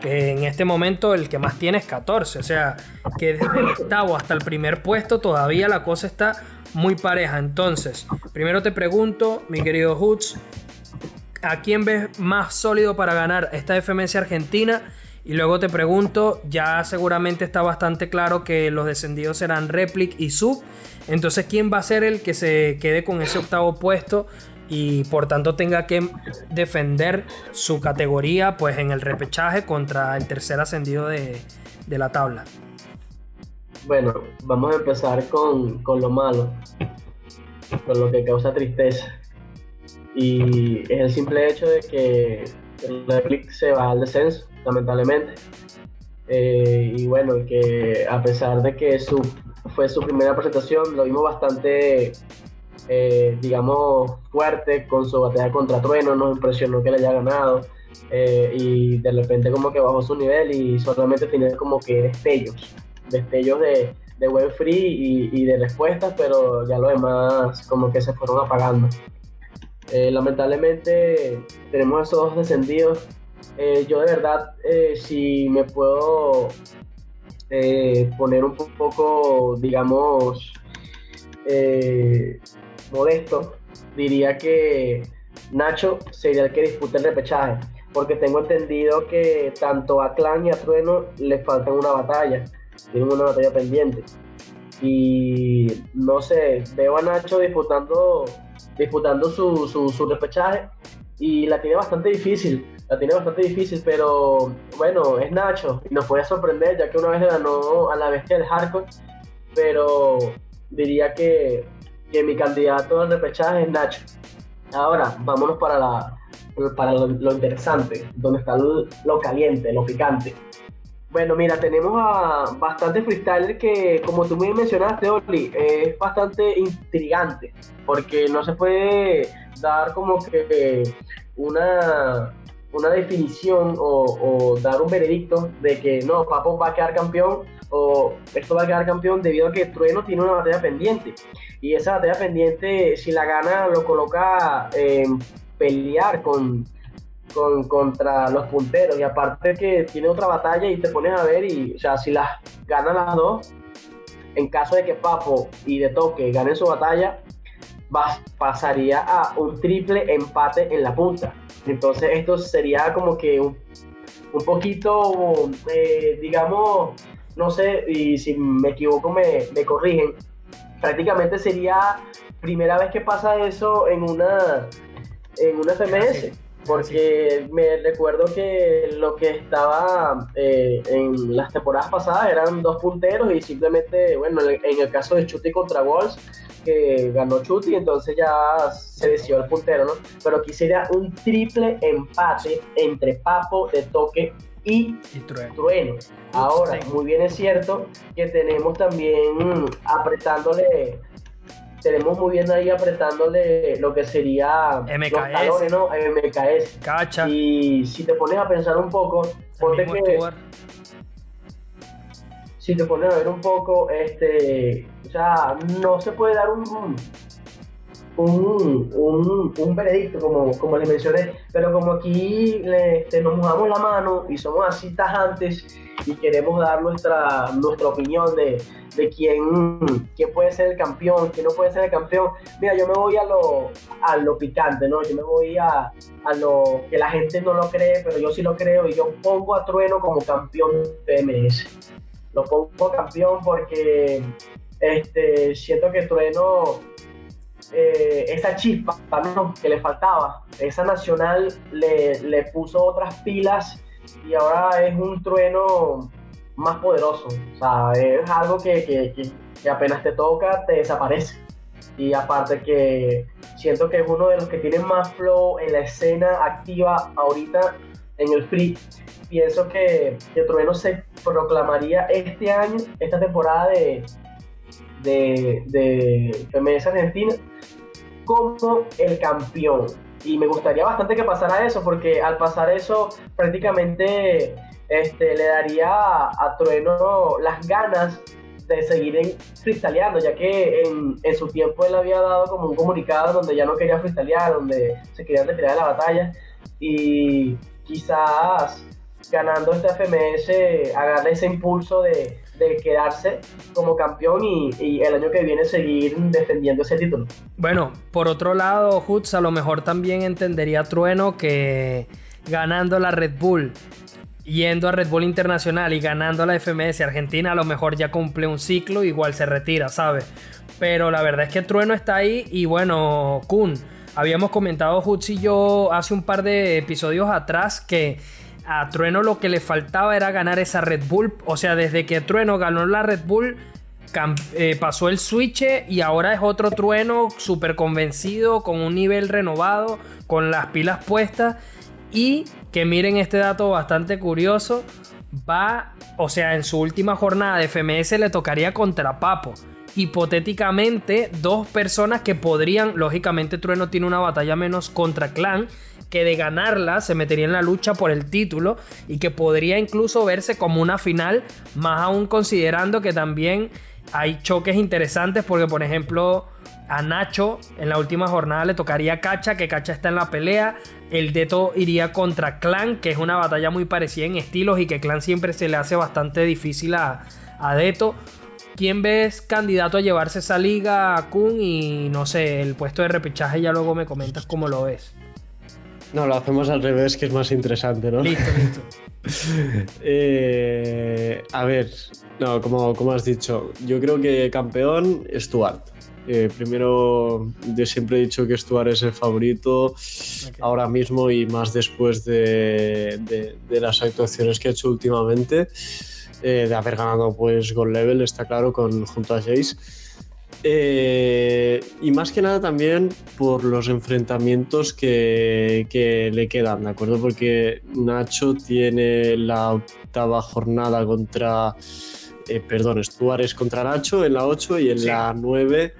Que en este momento el que más tiene es 14. O sea, que desde el octavo hasta el primer puesto todavía la cosa está muy pareja. Entonces, primero te pregunto, mi querido Hoots, ¿a quién ves más sólido para ganar esta FMS Argentina? Y luego te pregunto, ya seguramente está bastante claro que los descendidos serán Replic y Sub. Entonces, ¿quién va a ser el que se quede con ese octavo puesto y por tanto tenga que defender su categoría pues en el repechaje contra el tercer ascendido de, la tabla? Bueno, vamos a empezar con, con lo malo, con lo que causa tristeza. Y es el simple hecho de que el Replic se va al descenso lamentablemente. Eh, y bueno, que a pesar de que su, fue su primera presentación, lo vimos bastante, eh, digamos, fuerte con su batalla contra Trueno, nos impresionó que le haya ganado. Eh, y de repente como que bajó su nivel y solamente tenía como que destellos, destellos de, de buen free y, de respuestas, pero ya lo demás como que se fueron apagando. Lamentablemente tenemos esos dos descendidos eh, yo de verdad, eh, si me puedo eh, poner un poco, digamos, modesto, diría que Nacho sería el que disputa el repechaje. porque tengo entendido que tanto a Clan y a Trueno les faltan una batalla, tienen una batalla pendiente. Y no sé, veo a Nacho disputando, disputando su, su, su repechaje y la tiene bastante difícil, la tiene bastante difícil, pero bueno, es Nacho y nos puede sorprender ya que una vez ganó a la bestia del hardcore, pero diría que, que mi candidato al repechaje es Nacho. Ahora, vámonos para, la, para lo, interesante, donde está lo, caliente, lo picante. Bueno, mira, tenemos a bastante freestyler que, como tú me mencionaste, Oli, es bastante intrigante, porque no se puede dar como que una, una definición o, dar un veredicto de que no, Papo va a quedar campeón o esto va a quedar campeón debido a que Trueno tiene una batalla pendiente. Y esa batalla pendiente, si la gana, lo coloca en pelear con, con, contra los punteros. Y aparte que tiene otra batalla y te pones a ver y, o si las ganan las dos, en caso de que Papo y de Toque ganen su batalla, pasaría a un triple empate en la punta. Entonces esto sería como que un, un poquito, eh, digamos, no sé, y si me equivoco me, me, corrigen, prácticamente sería primera vez que pasa eso en una, en una FMS. Porque me recuerdo que lo que estaba eh, en las temporadas pasadas eran dos punteros y simplemente, bueno, en el caso de Chuti contra Wolves, que ganó Chuti, entonces ya se decidió el puntero, ¿no? Pero aquí sería un triple empate entre Papo de Toque y, trueno. Ahora, muy bien es cierto que tenemos también apretándole tenemos muy bien ahí apretándole lo que sería MKS. los talones, ¿no? MKS. Cacha. Y si te pones a pensar un poco, ponte que. Si te pones a ver un poco, este. O sea, no se puede dar un. Un, un, un veredicto, como, como les mencioné, pero como aquí le, este, nos mojamos la mano y somos así tajantes y queremos dar nuestra, nuestra opinión de, de quién, puede ser el campeón, quién no puede ser el campeón. Mira, yo me voy a lo, a lo picante, ¿no? Yo me voy a, a lo que la gente no lo cree, pero yo sí lo creo y yo pongo a Trueno como campeón de PMS. Lo pongo campeón porque este, siento que Trueno eh, esa chispa que le faltaba, esa nacional le, le, puso otras pilas y ahora es un trueno más poderoso. O sea, es algo que, que, apenas te toca, te desaparece. Y aparte que siento que es uno de los que tiene más flow en la escena activa ahorita en el free. Pienso que, que Trueno se proclamaría este año, esta temporada de, de, de Argentina, como el campeón. Y me gustaría bastante que pasara eso, porque al pasar eso prácticamente este, le daría a, Trueno las ganas de seguir en freestyleando, ya que en, en, su tiempo él había dado como un comunicado donde ya no quería freestylear, donde se quería retirar de la batalla y quizás ganando este FMS agarre ese impulso de, de quedarse como campeón y, y, el año que viene seguir defendiendo ese título. Bueno, por otro lado, Hutz a lo mejor también entendería Trueno que ganando la Red Bull yendo a Red Bull Internacional y ganando la FMS Argentina, a lo mejor ya cumple un ciclo, igual se retira, ¿sabes? Pero la verdad es que Trueno está ahí y bueno, Kun, habíamos comentado Hutz y yo hace un par de episodios atrás que a Trueno lo que le faltaba era ganar esa Red Bull, o sea, desde que Trueno ganó la Red Bull, eh, pasó el switch y ahora es otro trueno súper convencido, con un nivel renovado, con las pilas puestas. Y que miren este dato bastante curioso. Va, o sea, en su última jornada de FMS le tocaría contra Papo. Hipotéticamente, dos personas que podrían, lógicamente Trueno tiene una batalla menos contra Clan, que de ganarla se metería en la lucha por el título y que podría incluso verse como una final, más aún considerando que también hay choques interesantes porque por ejemplo a Nacho en la última jornada le tocaría Cacha, que Cacha está en la pelea. El Deto iría contra Clan, que es una batalla muy parecida en estilos y que Clan siempre se le hace bastante difícil a, a Deto. ¿Quién ves candidato a llevarse esa liga, Kun? Y no sé, el puesto de repechaje ya luego me comentas cómo lo ves. No, lo hacemos al revés, que es más interesante, ¿no? Listo, listo. Eh, a ver, no, como, como has dicho, yo creo que campeón Stuart. Eh, primero, yo siempre he dicho que Stuart es el favorito ahora mismo y más después de, de, las actuaciones que ha hecho últimamente, eh, de haber ganado pues Gold Level, está claro, con, junto a Jace. Eh, y más que nada también por los enfrentamientos que, que, le quedan, ¿de acuerdo? Porque Nacho tiene la octava jornada contra. Eh, perdón, Stuart es contra Nacho en la 8 y en la 9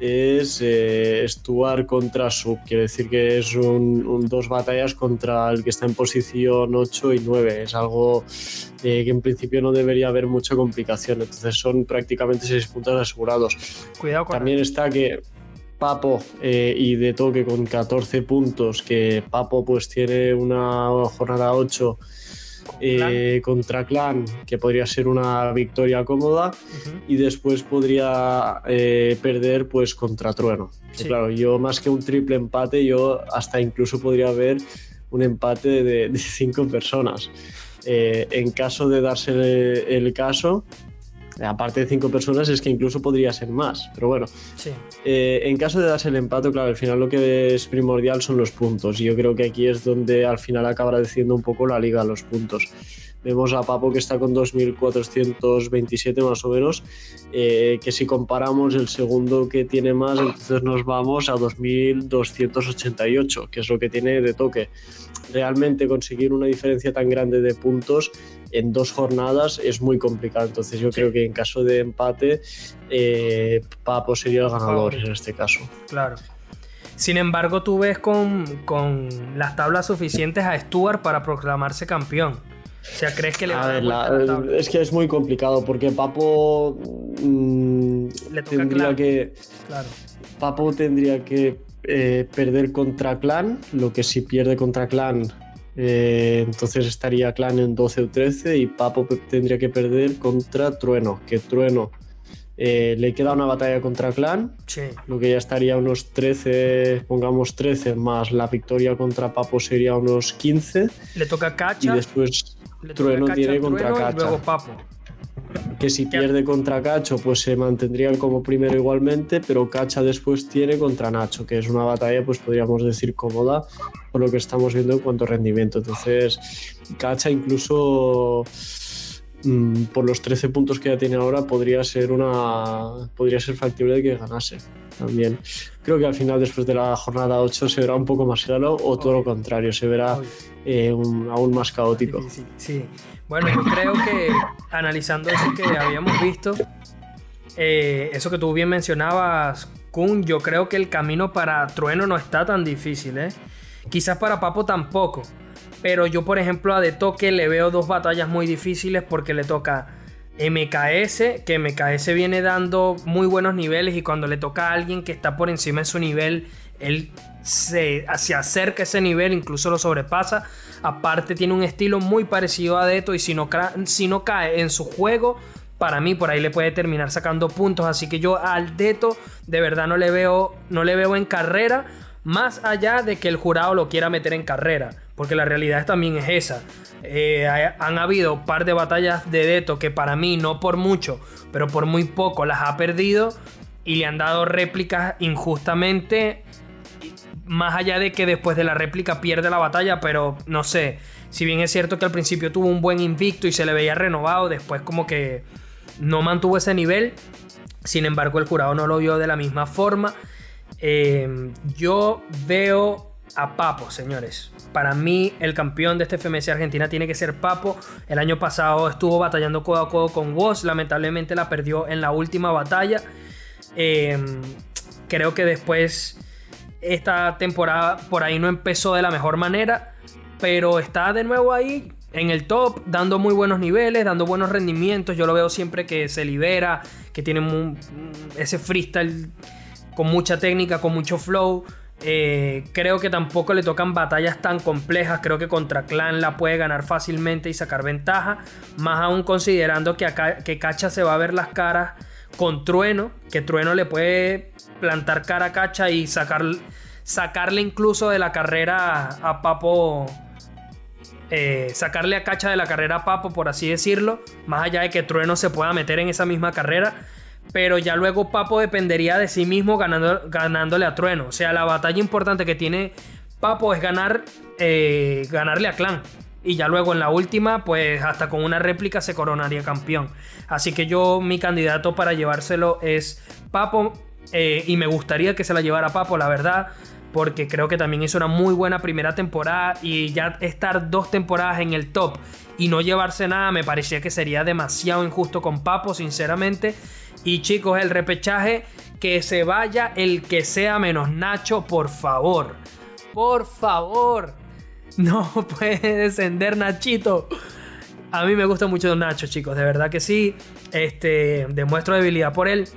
es eh, Stuart contra Sub. Quiere decir que es un, dos batallas contra el que está en posición 8 y 9. Es algo eh, que en principio no debería haber mucha complicación. Entonces son prácticamente 6 puntos asegurados. Cuidado con También está que Papo eh, y de toque con 14 puntos, que Papo pues tiene una jornada 8 eh, contra Clan, que podría ser una victoria cómoda, y después podría eh, perder pues contra Trueno. Claro, yo más que un triple empate, yo hasta incluso podría ver un empate de, cinco personas. Eh, en caso de darse el caso, aparte de cinco personas, es que incluso podría ser más. Pero bueno, eh, en caso de darse el empate, claro, al final lo que es primordial son los puntos. Y yo creo que aquí es donde al final acabará diciendo un poco la liga los puntos. Vemos a Papo que está con 2.427 más o menos, eh, que si comparamos el segundo que tiene más, entonces nos vamos a 2.288, que es lo que tiene de toque. Realmente conseguir una diferencia tan grande de puntos en dos jornadas es muy complicado. Entonces yo creo que en caso de empate, eh, Papo sería el ganador en este caso. Claro. Sin embargo, tú ves con, con, las tablas suficientes a Stuart para proclamarse campeón. O sea, ¿crees que le va a, dar Es que es muy complicado porque Papo mm, tendría que... Claro. Papo tendría que eh, perder contra Clan, lo que si pierde contra Clan eh, entonces estaría Clan en 12 o 13 y Papo tendría que perder contra Trueno, que Trueno eh, le queda una batalla contra Clan, lo que ya estaría unos 13, pongamos 13, más la victoria contra Papo sería unos 15. Le toca Cacha. Y después Trueno tiene contra Cacha. Y luego Papo que si pierde contra Cacho, pues se mantendría como primero igualmente, pero Cacha después tiene contra Nacho, que es una batalla, pues podríamos decir cómoda, por lo que estamos viendo en cuanto a rendimiento. Entonces, Cacha incluso mm, por los 13 puntos que ya tiene ahora, podría ser una. podría ser factible de que ganase también. Creo que al final, después de la jornada 8, se verá un poco más claro, o todo lo contrario, se verá eh, aún más caótico. sí. Bueno, yo creo que analizando eso que habíamos visto, eh, eso que tú bien mencionabas, Kun, yo creo que el camino para Trueno no está tan difícil, ¿eh? Quizás para Papo tampoco. Pero yo, por ejemplo, a De Toque le veo dos batallas muy difíciles porque le toca MKS, que MKS viene dando muy buenos niveles y cuando le toca a alguien que está por encima de su nivel, él se, se acerca a ese nivel, incluso lo sobrepasa. Aparte tiene un estilo muy parecido a Deto y si no, si no cae en su juego, para mí por ahí le puede terminar sacando puntos. Así que yo al Deto de verdad no le veo, no le veo en carrera, más allá de que el jurado lo quiera meter en carrera. Porque la realidad también es esa. Eh, han habido un par de batallas de Deto que para mí, no por mucho, pero por muy poco, las ha perdido y le han dado réplicas injustamente más allá de que después de la réplica pierde la batalla, pero no sé, si bien es cierto que al principio tuvo un buen invicto y se le veía renovado, después como que no mantuvo ese nivel, sin embargo el jurado no lo vio de la misma forma. Em, yo veo a Papo, señores. Para mí, el campeón de este FMS Argentina tiene que ser Papo. El año pasado estuvo batallando codo a codo con Woz. Lamentablemente la perdió en la última batalla. Em, creo que después esta temporada por ahí no empezó de la mejor manera, pero está de nuevo ahí en el top, dando muy buenos niveles, dando buenos rendimientos. Yo lo veo siempre que se libera, que tiene ese freestyle con mucha técnica, con mucho flow. Eh, creo que tampoco le tocan batallas tan complejas. Creo que contra Clan la puede ganar fácilmente y sacar ventaja. Más aún considerando que, acá, que Cacha se va a ver las caras con Trueno. Que Trueno le puede plantar cara a Cacha y sacar, sacarle incluso de la carrera a Papo. Eh, sacarle a Cacha de la carrera a Papo, por así decirlo. Más allá de que Trueno se pueda meter en esa misma carrera. Pero ya luego Papo dependería de sí mismo ganando, ganándole a Trueno. O sea, la batalla importante que tiene Papo es ganar, eh, ganarle a Clan. Y ya luego en la última, pues hasta con una réplica se coronaría campeón. Así que yo, mi candidato para llevárselo es Papo. Eh, y me gustaría que se la llevara Papo, la verdad. Porque creo que también hizo una muy buena primera temporada. Y ya estar dos temporadas en el top y no llevarse nada, me parecía que sería demasiado injusto con Papo, sinceramente. Y chicos, el repechaje, que se vaya el que sea menos Nacho, por favor. Por favor. No puede descender Nachito. A mí me gusta mucho Nacho, chicos. De verdad que sí. Este, demuestro debilidad por él.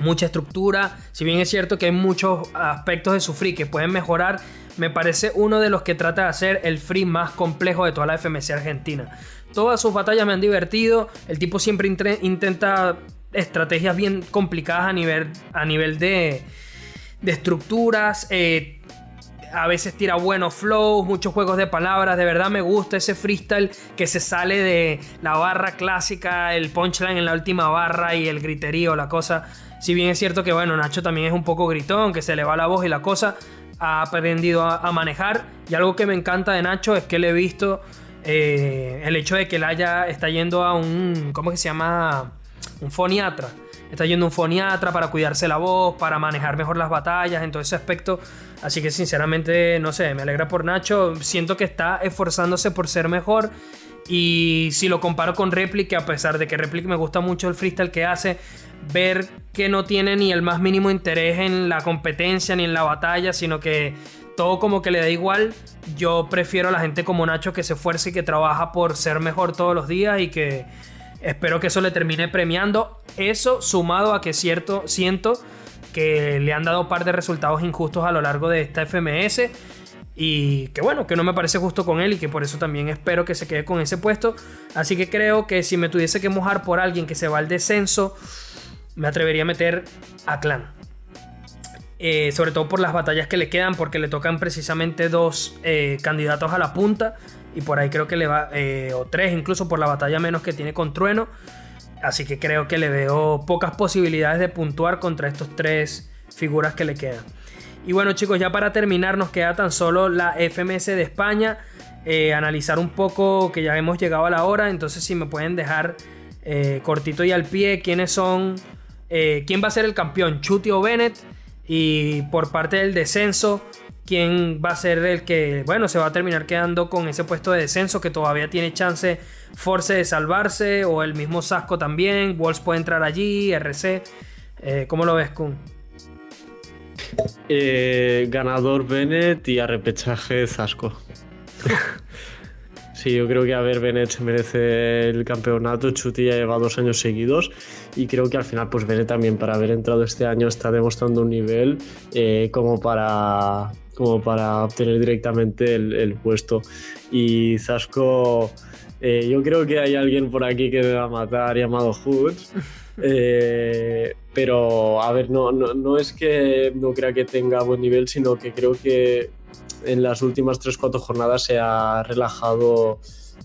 Mucha estructura. Si bien es cierto que hay muchos aspectos de su free que pueden mejorar, me parece uno de los que trata de hacer el free más complejo de toda la FMC Argentina. Todas sus batallas me han divertido. El tipo siempre intenta estrategias bien complicadas a nivel, a nivel de, de estructuras. Eh, a veces tira buenos flows, muchos juegos de palabras. De verdad me gusta ese freestyle que se sale de la barra clásica, el punchline en la última barra y el griterío, la cosa. Si bien es cierto que, bueno, Nacho también es un poco gritón, que se le va la voz y la cosa, ha aprendido a, manejar. Y algo que me encanta de Nacho es que le he visto eh, el hecho de que él haya, está yendo a un, ¿cómo que se llama? Un foniatra está yendo un foniatra para cuidarse la voz, para manejar mejor las batallas, en todo ese aspecto. Así que sinceramente, no sé, me alegra por Nacho. Siento que está esforzándose por ser mejor. Y si lo comparo con Replic, a pesar de que Replic me gusta mucho el freestyle que hace, ver que no tiene ni el más mínimo interés en la competencia ni en la batalla, sino que todo como que le da igual. Yo prefiero a la gente como Nacho que se esfuerce y que trabaja por ser mejor todos los días y que Espero que eso le termine premiando. Eso sumado a que cierto, siento que le han dado un par de resultados injustos a lo largo de esta FMS. Y que bueno, que no me parece justo con él y que por eso también espero que se quede con ese puesto. Así que creo que si me tuviese que mojar por alguien que se va al descenso, me atrevería a meter a Clan. Eh, sobre todo por las batallas que le quedan, porque le tocan precisamente dos eh, candidatos a la punta y por ahí creo que le va, eh, o tres incluso por la batalla menos que tiene con Trueno. Así que creo que le veo pocas posibilidades de puntuar contra estos tres figuras que le quedan. Y bueno chicos, ya para terminar nos queda tan solo la FMS de España. Eh, analizar un poco que ya hemos llegado a la hora. Entonces si me pueden dejar eh, cortito y al pie quiénes son, quién va a ser el campeón, Chuti o Bennett. Y por parte del descenso, quién va a ser el que, bueno, se va a terminar quedando con ese puesto de descenso que todavía tiene chance Force de salvarse o el mismo Sasco también, Wolves puede entrar allí, RC. Eh, ¿Cómo lo ves, Kun? Eh, ganador Bennett y arrepechaje Zasco. sí, yo creo que a ver, Bennett se merece el campeonato. Chuti ya lleva dos años seguidos y creo que al final, pues Bennett también para haber entrado este año está demostrando un nivel eh, como para como para obtener directamente el, puesto. Y Zasco, eh, yo creo que hay alguien por aquí que me va a matar llamado Hoods. Eh, pero, a ver, no, no, es que no crea que tenga buen nivel, sino que creo que en las últimas 3-4 jornadas se ha relajado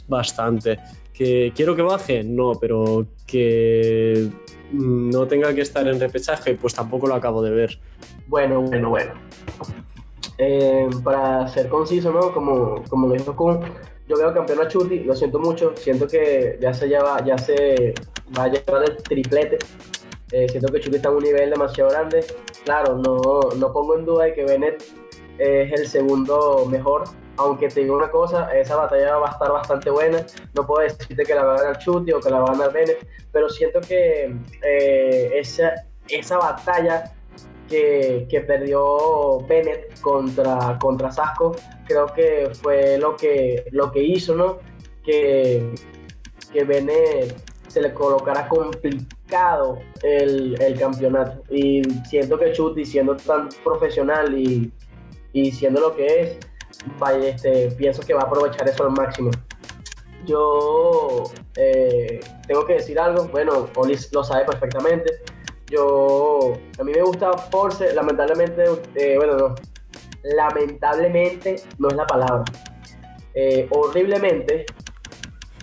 bastante. ¿Que quiero que baje? No, pero que no tenga que estar en repechaje, pues tampoco lo acabo de ver. Bueno, bueno, bueno. Eh, para ser conciso, ¿no? Como, como lo dijo Kun, yo veo campeón a Chuti, lo siento mucho, siento que ya se lleva, ya se va a llevar el triplete. Eh, siento que Chuti está en un nivel demasiado grande. Claro, no, no pongo en duda de que Bennett es el segundo mejor, aunque te digo una cosa, esa batalla va a estar bastante buena. No puedo decirte que la va a ganar Chuti o que la va a ganar Bennett, pero siento que eh, esa, esa batalla que, perdió Bennett contra, contra Sasco, creo que fue lo que, lo que hizo, ¿no? Que, que Bennett se le colocara complicado el, campeonato. Y siento que Chuti, siendo tan profesional y, siendo lo que es, este, pienso que va a aprovechar eso al máximo. Yo eh, tengo que decir algo, bueno, Olis lo sabe perfectamente yo, a mí me gusta Force, lamentablemente, eh, bueno, no. lamentablemente no es la palabra. Eh, horriblemente,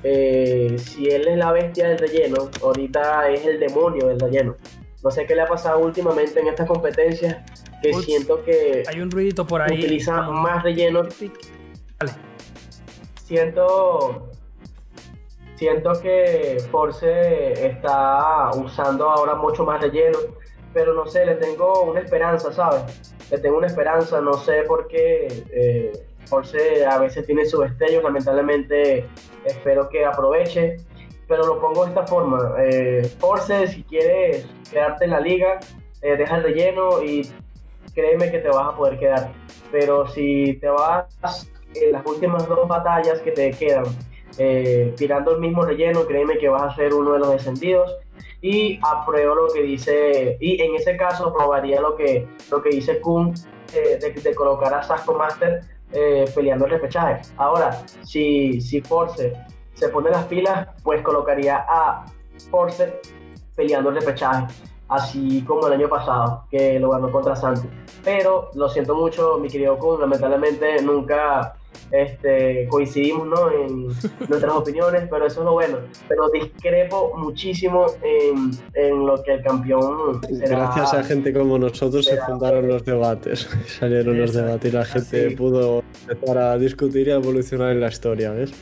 eh, si él es la bestia del relleno, ahorita es el demonio del relleno. No sé qué le ha pasado últimamente en estas competencias, que siento que hay un ruidito por ahí. Utiliza más relleno. Siento siento que Force está usando ahora mucho más relleno, pero no sé, le tengo una esperanza, ¿sabes? Le tengo una esperanza, no sé por qué eh, Force a veces tiene sus destellos, lamentablemente espero que aproveche, pero lo pongo de esta forma. Eh, Force, si quieres quedarte en la liga, eh, deja el relleno y créeme que te vas a poder quedar. Pero si te vas en las últimas dos batallas que te quedan, eh, tirando el mismo relleno, créeme que vas a ser uno de los descendidos. Y apruebo lo que dice, y en ese caso aprobaría lo que, lo que dice Kun eh, de, colocar a Sasco Master eh, peleando el repechaje. Ahora, si, si Force se pone las pilas, pues colocaría a Force peleando el repechaje, así como el año pasado, que lo ganó contra Santi. Pero lo siento mucho, mi querido Kun, lamentablemente nunca este, coincidimos ¿no? en nuestras opiniones, pero eso es lo bueno. Pero discrepo muchísimo en, en lo que el campeón. Gracias a gente como nosotros se fundaron los debates, salieron los debates y la gente pudo empezar a discutir y a evolucionar en la historia, ¿ves?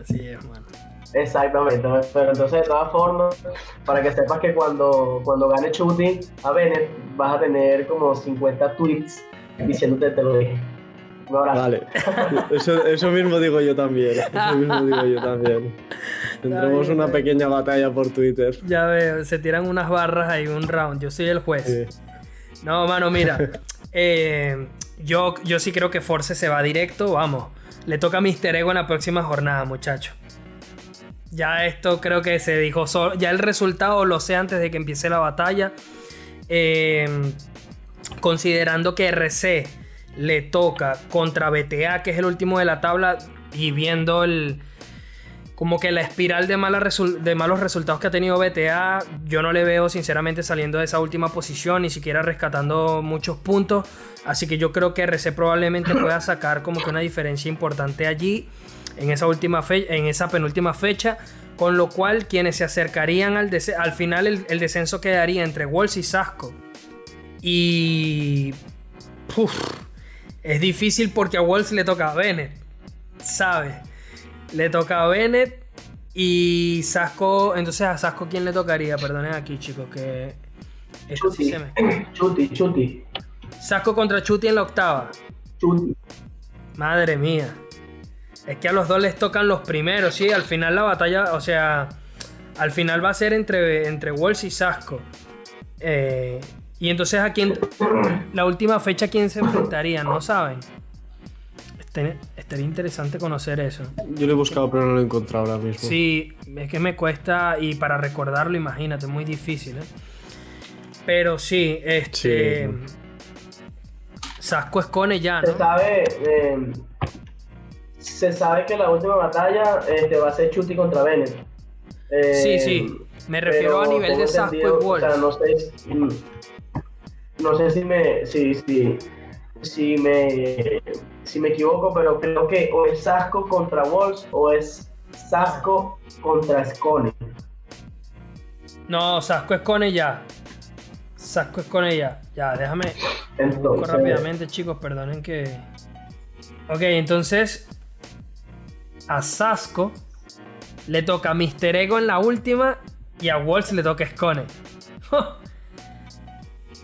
Así es, bueno. Exactamente, pero entonces de todas formas, para que sepas que cuando, cuando gane Chuti a Bennett, vas a tener como 50 tweets diciéndote te lo dije. Vale, eso, eso, mismo digo yo también. Eso mismo digo yo también. Tendremos una pequeña batalla por Twitter. Ya veo, se tiran unas barras ahí, un round. Yo soy el juez. No, mano, mira. Eh, yo, yo sí creo que Force se va directo, vamos. Le toca a Mister Ego en la próxima jornada, muchacho. Ya esto creo que se dijo solo. Ya el resultado lo sé antes de que empiece la batalla. Eh, considerando que RC le toca contra BTA, que es el último de la tabla, y viendo el como que la espiral de, de malos resultados que ha tenido BTA, yo no le veo sinceramente saliendo de esa última posición, ni siquiera rescatando muchos puntos. Así que yo creo que RC probablemente pueda sacar como que una diferencia importante allí, en esa, última en esa penúltima fecha. Con lo cual, quienes se acercarían al, al final, el, el, descenso quedaría entre Wolves y Sasco. Y. Es difícil porque a Wolves le toca a Bennett. ¿Sabes? Le toca a Bennett y Sasco. Entonces a Sasco, ¿quién le tocaría? Perdonen aquí, chicos, que. Chuti, Chuti, Chuti. Sasco contra Chuti en la octava. Chuti. Madre mía. Es que a los dos les tocan los primeros, sí. Al final la batalla, o sea, al final va a ser entre, entre Wolves y Sasco. Eh, y entonces a quién, la última fecha, ¿quién se enfrentaría? ¿No saben? Este, estaría interesante conocer eso. Yo lo he buscado pero no lo he encontrado ahora mismo. Sí, es que me cuesta y para recordarlo, imagínate, es muy difícil. ¿eh? Pero sí, este... Sasco Escone ya, ¿no? Se sabe, eh, se sabe que la última batalla este, va a ser Chuti contra Bennett. sí, sí. Eh, me refiero a nivel de Sasco y Wolf. O sea, no sé, no sé si me, si, si, si me, si me equivoco, pero creo que o es Sasco contra Wolves o es Sasco contra Scone. No, Sasco Scone ya. Sasco Scone ya. Ya, déjame. Entonces... rápidamente, chicos, perdonen que. Ok, entonces. A Sasco le toca Mister Ego en la última y a Wolves le toca Scone.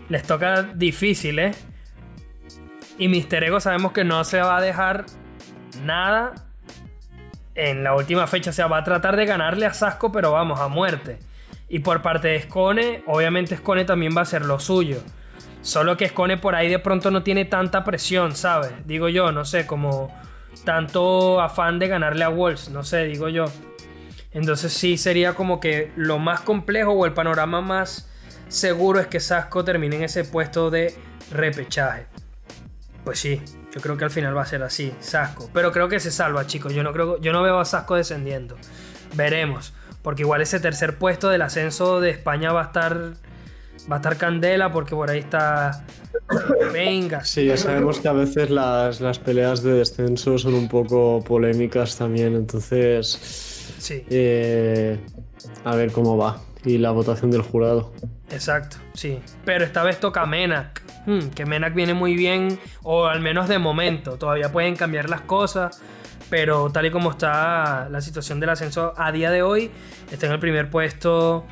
les toca difícil, ¿eh? Y Mister Ego sabemos que no se va a dejar nada en la última fecha. O sea, va a tratar de ganarle a Sasco, pero vamos, a muerte. Y por parte de Scone, obviamente Scone también va a hacer lo suyo. Solo que Scone por ahí de pronto no tiene tanta presión, ¿sabes? Digo yo, no sé, como tanto afán de ganarle a Wolves, no sé, digo yo. Entonces sí sería como que lo más complejo o el panorama más seguro es que Sasco termine en ese puesto de repechaje. Pues sí, yo creo que al final va a ser así, Sasco. Pero creo que se salva, chicos. Yo no, creo, yo no veo a Sasco descendiendo. Veremos. Porque igual ese tercer puesto del ascenso de España va a estar va a estar candela porque por ahí está Venga. Sí, ya sabemos que a veces las, las, peleas de descenso son un poco polémicas también, entonces. Sí. Eh, a ver cómo va. Y la votación del jurado. Exacto, sí. Pero esta vez toca Menac. Hmm, que Menac viene muy bien, o al menos de momento. Todavía pueden cambiar las cosas. Pero tal y como está la situación del ascenso a día de hoy, está en el primer puesto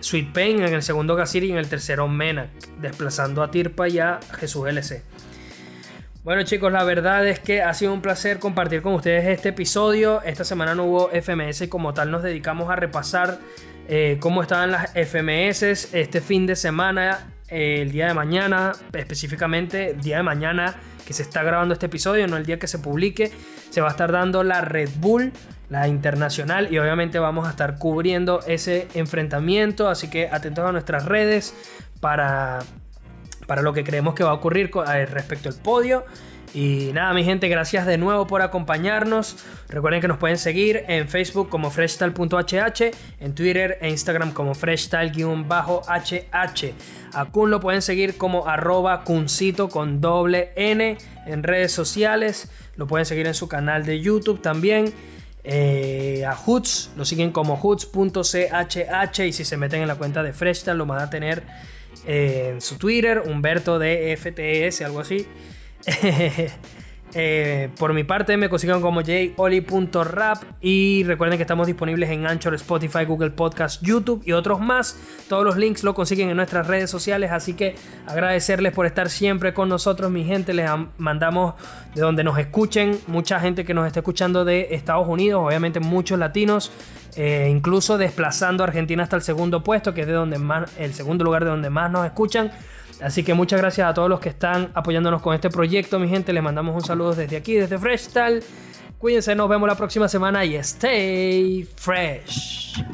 Sweet Pain, en el segundo Gasiri y en el tercero Menac, desplazando a Tirpa y a Jesús LC. Bueno chicos, la verdad es que ha sido un placer compartir con ustedes este episodio. Esta semana no hubo FMS y como tal nos dedicamos a repasar eh, cómo estaban las FMS este fin de semana, el día de mañana, específicamente día de mañana que se está grabando este episodio, no el día que se publique, se va a estar dando la Red Bull, la internacional, y obviamente vamos a estar cubriendo ese enfrentamiento, así que atentos a nuestras redes para, para lo que creemos que va a ocurrir eh, respecto al podio. Y nada, mi gente, gracias de nuevo por acompañarnos. Recuerden que nos pueden seguir en Facebook como freshstyle.hh, en Twitter e Instagram como freshstyle-hh. A Kun lo pueden seguir como arroba kuncito con doble N en redes sociales. Lo pueden seguir en su canal de YouTube también. Eh, a Hoots lo siguen como hoots.chh y si se meten en la cuenta de Freshstyle lo van a tener en su Twitter, Humberto de FTS, algo así. Eh, por mi parte me consiguen como joli.rap y recuerden que estamos disponibles en Anchor, Spotify, Google Podcast, YouTube y otros más. Todos los links lo consiguen en nuestras redes sociales, así que agradecerles por estar siempre con nosotros, mi gente. Les mandamos de donde nos escuchen, mucha gente que nos está escuchando de Estados Unidos, obviamente muchos latinos. Eh, incluso desplazando a Argentina hasta el segundo puesto, que es de donde más, el segundo lugar de donde más nos escuchan. Así que muchas gracias a todos los que están apoyándonos con este proyecto, mi gente. Les mandamos un saludo desde aquí, desde Fresh Tal. Cuídense, nos vemos la próxima semana y stay fresh.